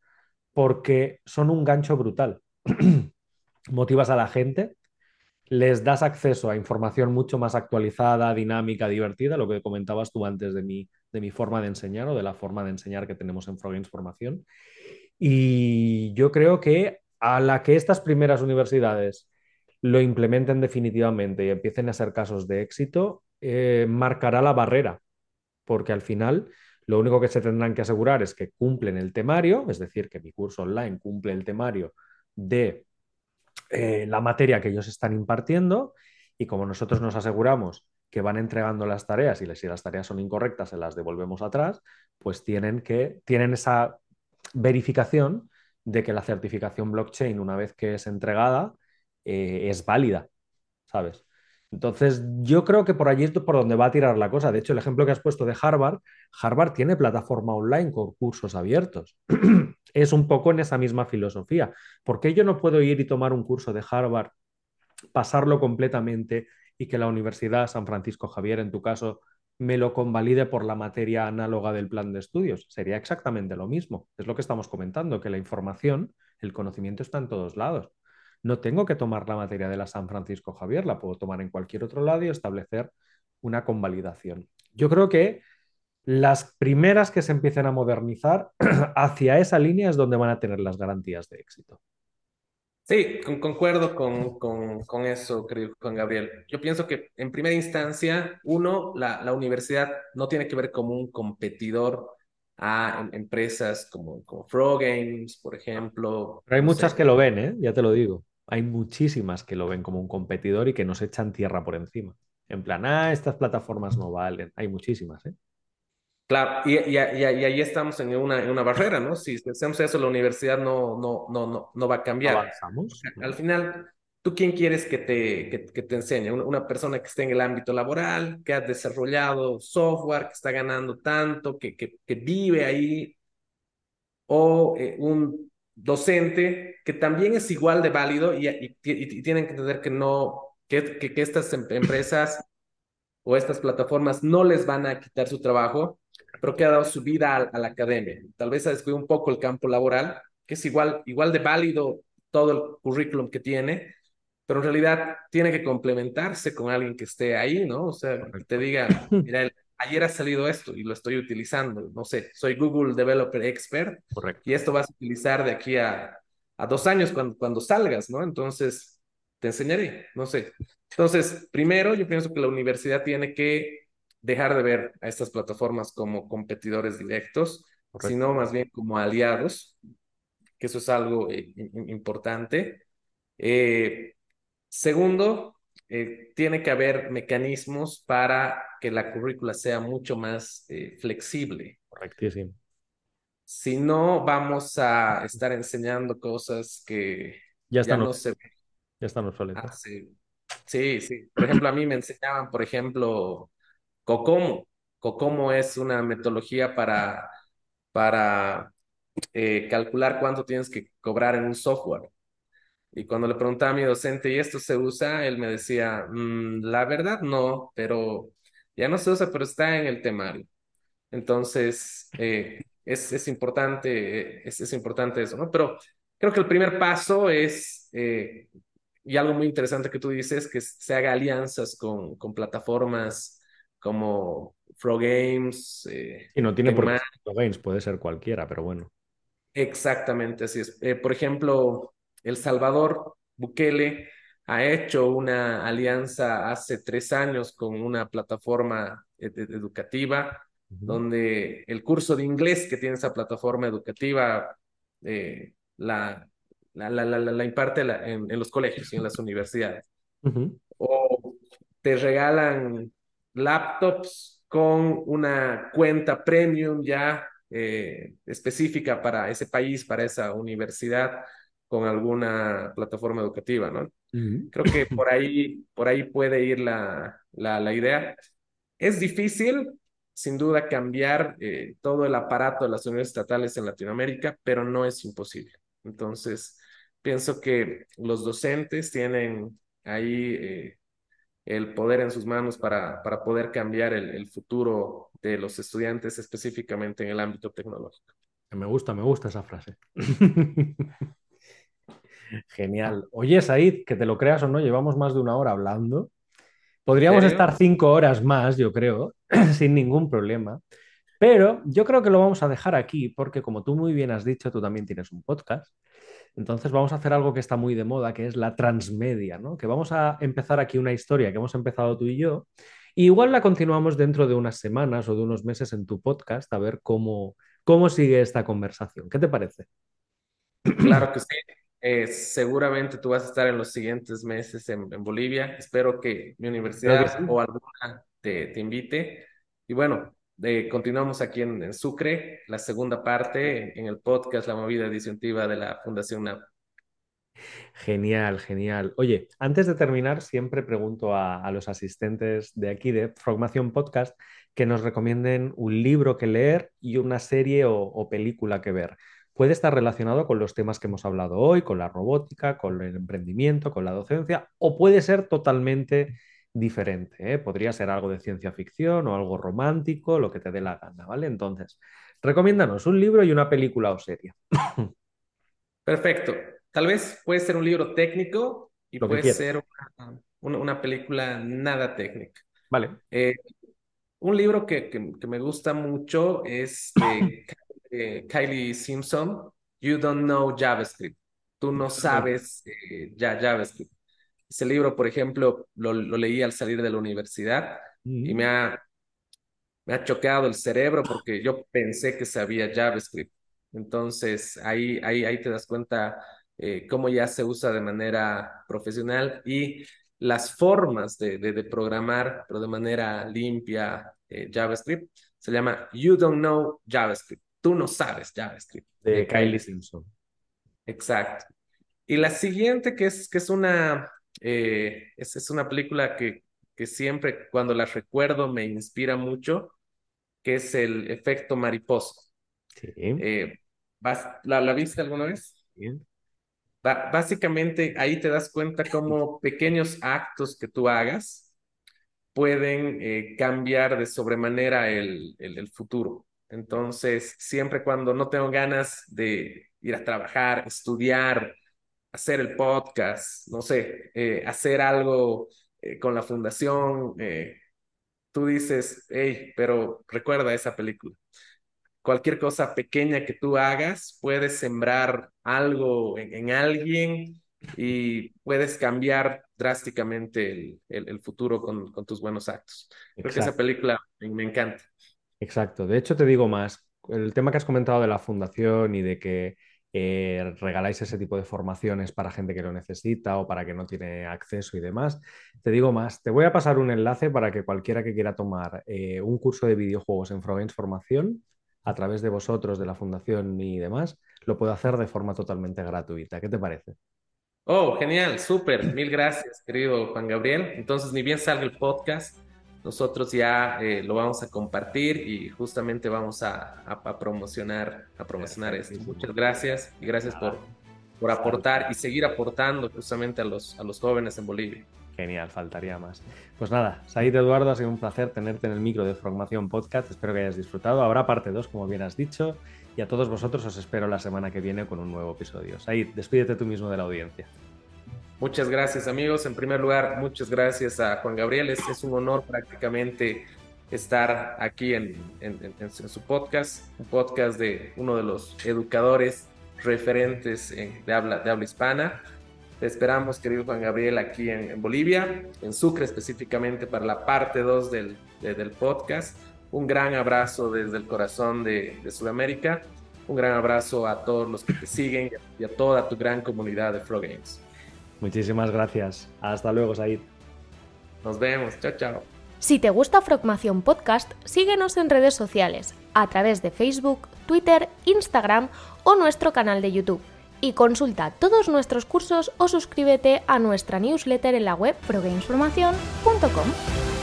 porque son un gancho brutal. Motivas a la gente, les das acceso a información mucho más actualizada, dinámica, divertida, lo que comentabas tú antes de mi, de mi forma de enseñar o de la forma de enseñar que tenemos en Frogames Formación. Y yo creo que a la que estas primeras universidades lo implementen definitivamente y empiecen a ser casos de éxito, eh, marcará la barrera, porque al final lo único que se tendrán que asegurar es que cumplen el temario, es decir, que mi curso online cumple el temario de eh, la materia que ellos están impartiendo y como nosotros nos aseguramos que van entregando las tareas y si las tareas son incorrectas se las devolvemos atrás, pues tienen que tienen esa verificación de que la certificación blockchain una vez que es entregada eh, es válida, ¿sabes? Entonces, yo creo que por allí es por donde va a tirar la cosa. De hecho, el ejemplo que has puesto de Harvard, Harvard tiene plataforma online con cursos abiertos. es un poco en esa misma filosofía. ¿Por qué yo no puedo ir y tomar un curso de Harvard, pasarlo completamente y que la Universidad San Francisco Javier, en tu caso, me lo convalide por la materia análoga del plan de estudios? Sería exactamente lo mismo. Es lo que estamos comentando, que la información, el conocimiento está en todos lados. No tengo que tomar la materia de la San Francisco Javier, la puedo tomar en cualquier otro lado y establecer una convalidación. Yo creo que las primeras que se empiecen a modernizar hacia esa línea es donde van a tener las garantías de éxito. Sí, con, concuerdo con, con, con, eso, creo, Juan Gabriel. Yo pienso que en primera instancia, uno, la, la universidad no tiene que ver como un competidor a empresas como, como Frog Games, por ejemplo. Pero hay no muchas sé. que lo ven, ¿eh? ya te lo digo. Hay muchísimas que lo ven como un competidor y que nos echan tierra por encima. En plan, ah, estas plataformas no valen. Hay muchísimas, ¿eh? Claro, y, y, y, y, ahí estamos en una, en una barrera, ¿no? Si hacemos eso, la universidad no, no, no, no, no va a cambiar. Avanzamos. Al final, ¿tú quién quieres que te, que, que te enseñe? Una persona que esté en el ámbito laboral, que ha desarrollado software, que está ganando tanto, que, que, que vive ahí, o eh, un docente que también es igual de válido y, y, y tienen que entender que no, que, que, que estas em, empresas o estas plataformas no les van a quitar su trabajo, pero que ha dado su vida a, a la academia. Tal vez ha descuidado un poco el campo laboral, que es igual, igual de válido todo el currículum que tiene, pero en realidad tiene que complementarse con alguien que esté ahí, ¿no? O sea, que te diga, mira, el, ayer ha salido esto y lo estoy utilizando, no sé, soy Google Developer Expert Correcto. y esto vas a utilizar de aquí a, a dos años cuando, cuando salgas, ¿no? Entonces, te enseñaré, no sé. Entonces, primero, yo pienso que la universidad tiene que dejar de ver a estas plataformas como competidores directos, Correcto. sino más bien como aliados, que eso es algo eh, importante. Eh, segundo, eh, tiene que haber mecanismos para que la currícula sea mucho más eh, flexible. Correctísimo. Si no, vamos a estar enseñando cosas que ya, están ya no se Ya están obsoletas. Hace Sí, sí. Por ejemplo, a mí me enseñaban, por ejemplo, Cocomo. Cocomo es una metodología para, para eh, calcular cuánto tienes que cobrar en un software. Y cuando le preguntaba a mi docente, ¿y esto se usa? Él me decía, "Mm, la verdad no, pero ya no se usa, pero está en el temario. Entonces, eh, es, es importante, es, es importante eso, ¿no? Pero creo que el primer paso es, eh, y algo muy interesante que tú dices, que se haga alianzas con, con plataformas como Frog Games, eh, Y no tiene por qué ser Games, puede ser cualquiera, pero bueno. Exactamente, así es. Eh, por ejemplo, El Salvador, Bukele ha hecho una alianza hace tres años con una plataforma ed- ed- educativa donde el curso de inglés que tiene esa plataforma educativa eh, la, la, la, la, la imparte en, en los colegios y en las universidades. O te regalan laptops con una cuenta premium ya eh, específica para ese país, para esa universidad, con alguna plataforma educativa, ¿no? ujú. Creo que por ahí, por ahí puede ir la, la, la idea. Es difícil, sin duda, cambiar eh, todo el aparato de las universidades estatales en Latinoamérica, pero no es imposible. Entonces, pienso que los docentes tienen ahí eh, el poder en sus manos para, para poder cambiar el, el futuro de los estudiantes específicamente en el ámbito tecnológico. Me gusta, me gusta esa frase. Genial. Oye, Said, que te lo creas o no, llevamos más de una hora hablando. ¿En Podríamos serio? estar cinco horas más, yo creo, sin ningún problema. Pero yo creo que lo vamos a dejar aquí porque, como tú muy bien has dicho, tú también tienes un podcast. Entonces vamos a hacer algo que está muy de moda, que es la transmedia, ¿no? Que vamos a empezar aquí una historia que hemos empezado tú y yo. Y igual la continuamos dentro de unas semanas o de unos meses en tu podcast a ver cómo, cómo sigue esta conversación. ¿Qué te parece? Claro que sí. Eh, seguramente tú vas a estar en los siguientes meses en, en Bolivia. Espero que mi universidad sí. o alguna te, te invite. Y bueno, eh, continuamos aquí en, en Sucre, la segunda parte en el podcast La Movida Disyuntiva de la Fundación NAP. Genial, genial. Oye, antes de terminar, siempre pregunto a, a los asistentes de aquí de Formación Podcast que nos recomienden un libro que leer y una serie o, o película que ver. Puede estar relacionado con los temas que hemos hablado hoy, con la robótica, con el emprendimiento, con la docencia, o puede ser totalmente diferente, ¿eh? Podría ser algo de ciencia ficción o algo romántico, lo que te dé la gana, ¿vale? Entonces, recomiéndanos un libro y una película o serie, Perfecto. Tal vez puede ser un libro técnico y lo puede ser una, una- una película nada técnica. Vale. Eh, un libro que, que- que me gusta mucho es de eh, Kylie Simpson, You Don't Know JavaScript. Tú no sabes eh, ya JavaScript. Ese libro, por ejemplo, lo, lo leí al salir de la universidad y me ha, me ha choqueado el cerebro porque yo pensé que sabía JavaScript. Entonces, ahí, ahí, ahí te das cuenta eh, cómo ya se usa de manera profesional y las formas de, de, de programar, pero de manera limpia, eh, JavaScript. Se llama You Don't Know JavaScript. Tú no sabes JavaScript, de Kylie. Simpson. Exacto. Y la siguiente, que es, que es una, eh, es, es una película que, que siempre cuando la recuerdo me inspira mucho que es el efecto mariposa. Sí. Eh, ¿la, la viste alguna vez? Básicamente ahí te das cuenta cómo pequeños actos que tú hagas pueden eh, cambiar de sobremanera el, el, el futuro. Entonces, siempre cuando no tengo ganas de ir a trabajar, estudiar, hacer el podcast, no sé, eh, hacer algo eh, con la fundación, eh, tú dices, hey, pero recuerda esa película cualquier cosa pequeña que tú hagas, puedes sembrar algo en, en alguien y puedes cambiar drásticamente el, el, el futuro con, con, tus buenos actos. Creo que esa película me, me encanta. Exacto. De hecho, te digo más, el tema que has comentado de la fundación y de que eh, regaláis ese tipo de formaciones para gente que lo necesita o para que no tiene acceso y demás, te digo más, te voy a pasar un enlace para que cualquiera que quiera tomar eh, un curso de videojuegos en Frogames Formación a través de vosotros, de la fundación y demás, lo pueda hacer de forma totalmente gratuita. ¿Qué te parece? Oh, genial, súper, mil gracias, querido Juan Gabriel. Entonces, ni bien salga el podcast, nosotros ya eh, lo vamos a compartir y justamente vamos a, a, promocionar, a promocionar esto. Muchas gracias y gracias por, por aportar y seguir aportando justamente a los, a los jóvenes en Bolivia. Genial, faltaría más. Pues nada, Said Eduardo, ha sido un placer tenerte en el micro de Formación Podcast. Espero que hayas disfrutado. Habrá parte 2, como bien has dicho. Y a todos vosotros os espero la semana que viene con un nuevo episodio. Said, despídete tú mismo de la audiencia. Muchas gracias amigos. En primer lugar, muchas gracias a Juan Gabriel. Es, un honor prácticamente estar aquí en, en, su podcast, un podcast de uno de los educadores referentes de, habla, de habla hispana. Te esperamos, querido Juan Gabriel, aquí en, Bolivia, en Sucre específicamente para la parte 2 del, del podcast. Un gran abrazo desde el corazón de, Sudamérica. Un gran abrazo a todos los que te siguen y a toda tu gran comunidad de Frog Games. Muchísimas gracias. Hasta luego, Said. Nos vemos. Chao, chao. Si te gusta Frogmación Podcast, síguenos en redes sociales, a través de Facebook, Twitter, Instagram o nuestro canal de YouTube y consulta todos nuestros cursos o suscríbete a nuestra newsletter en la web progamesformacion.com.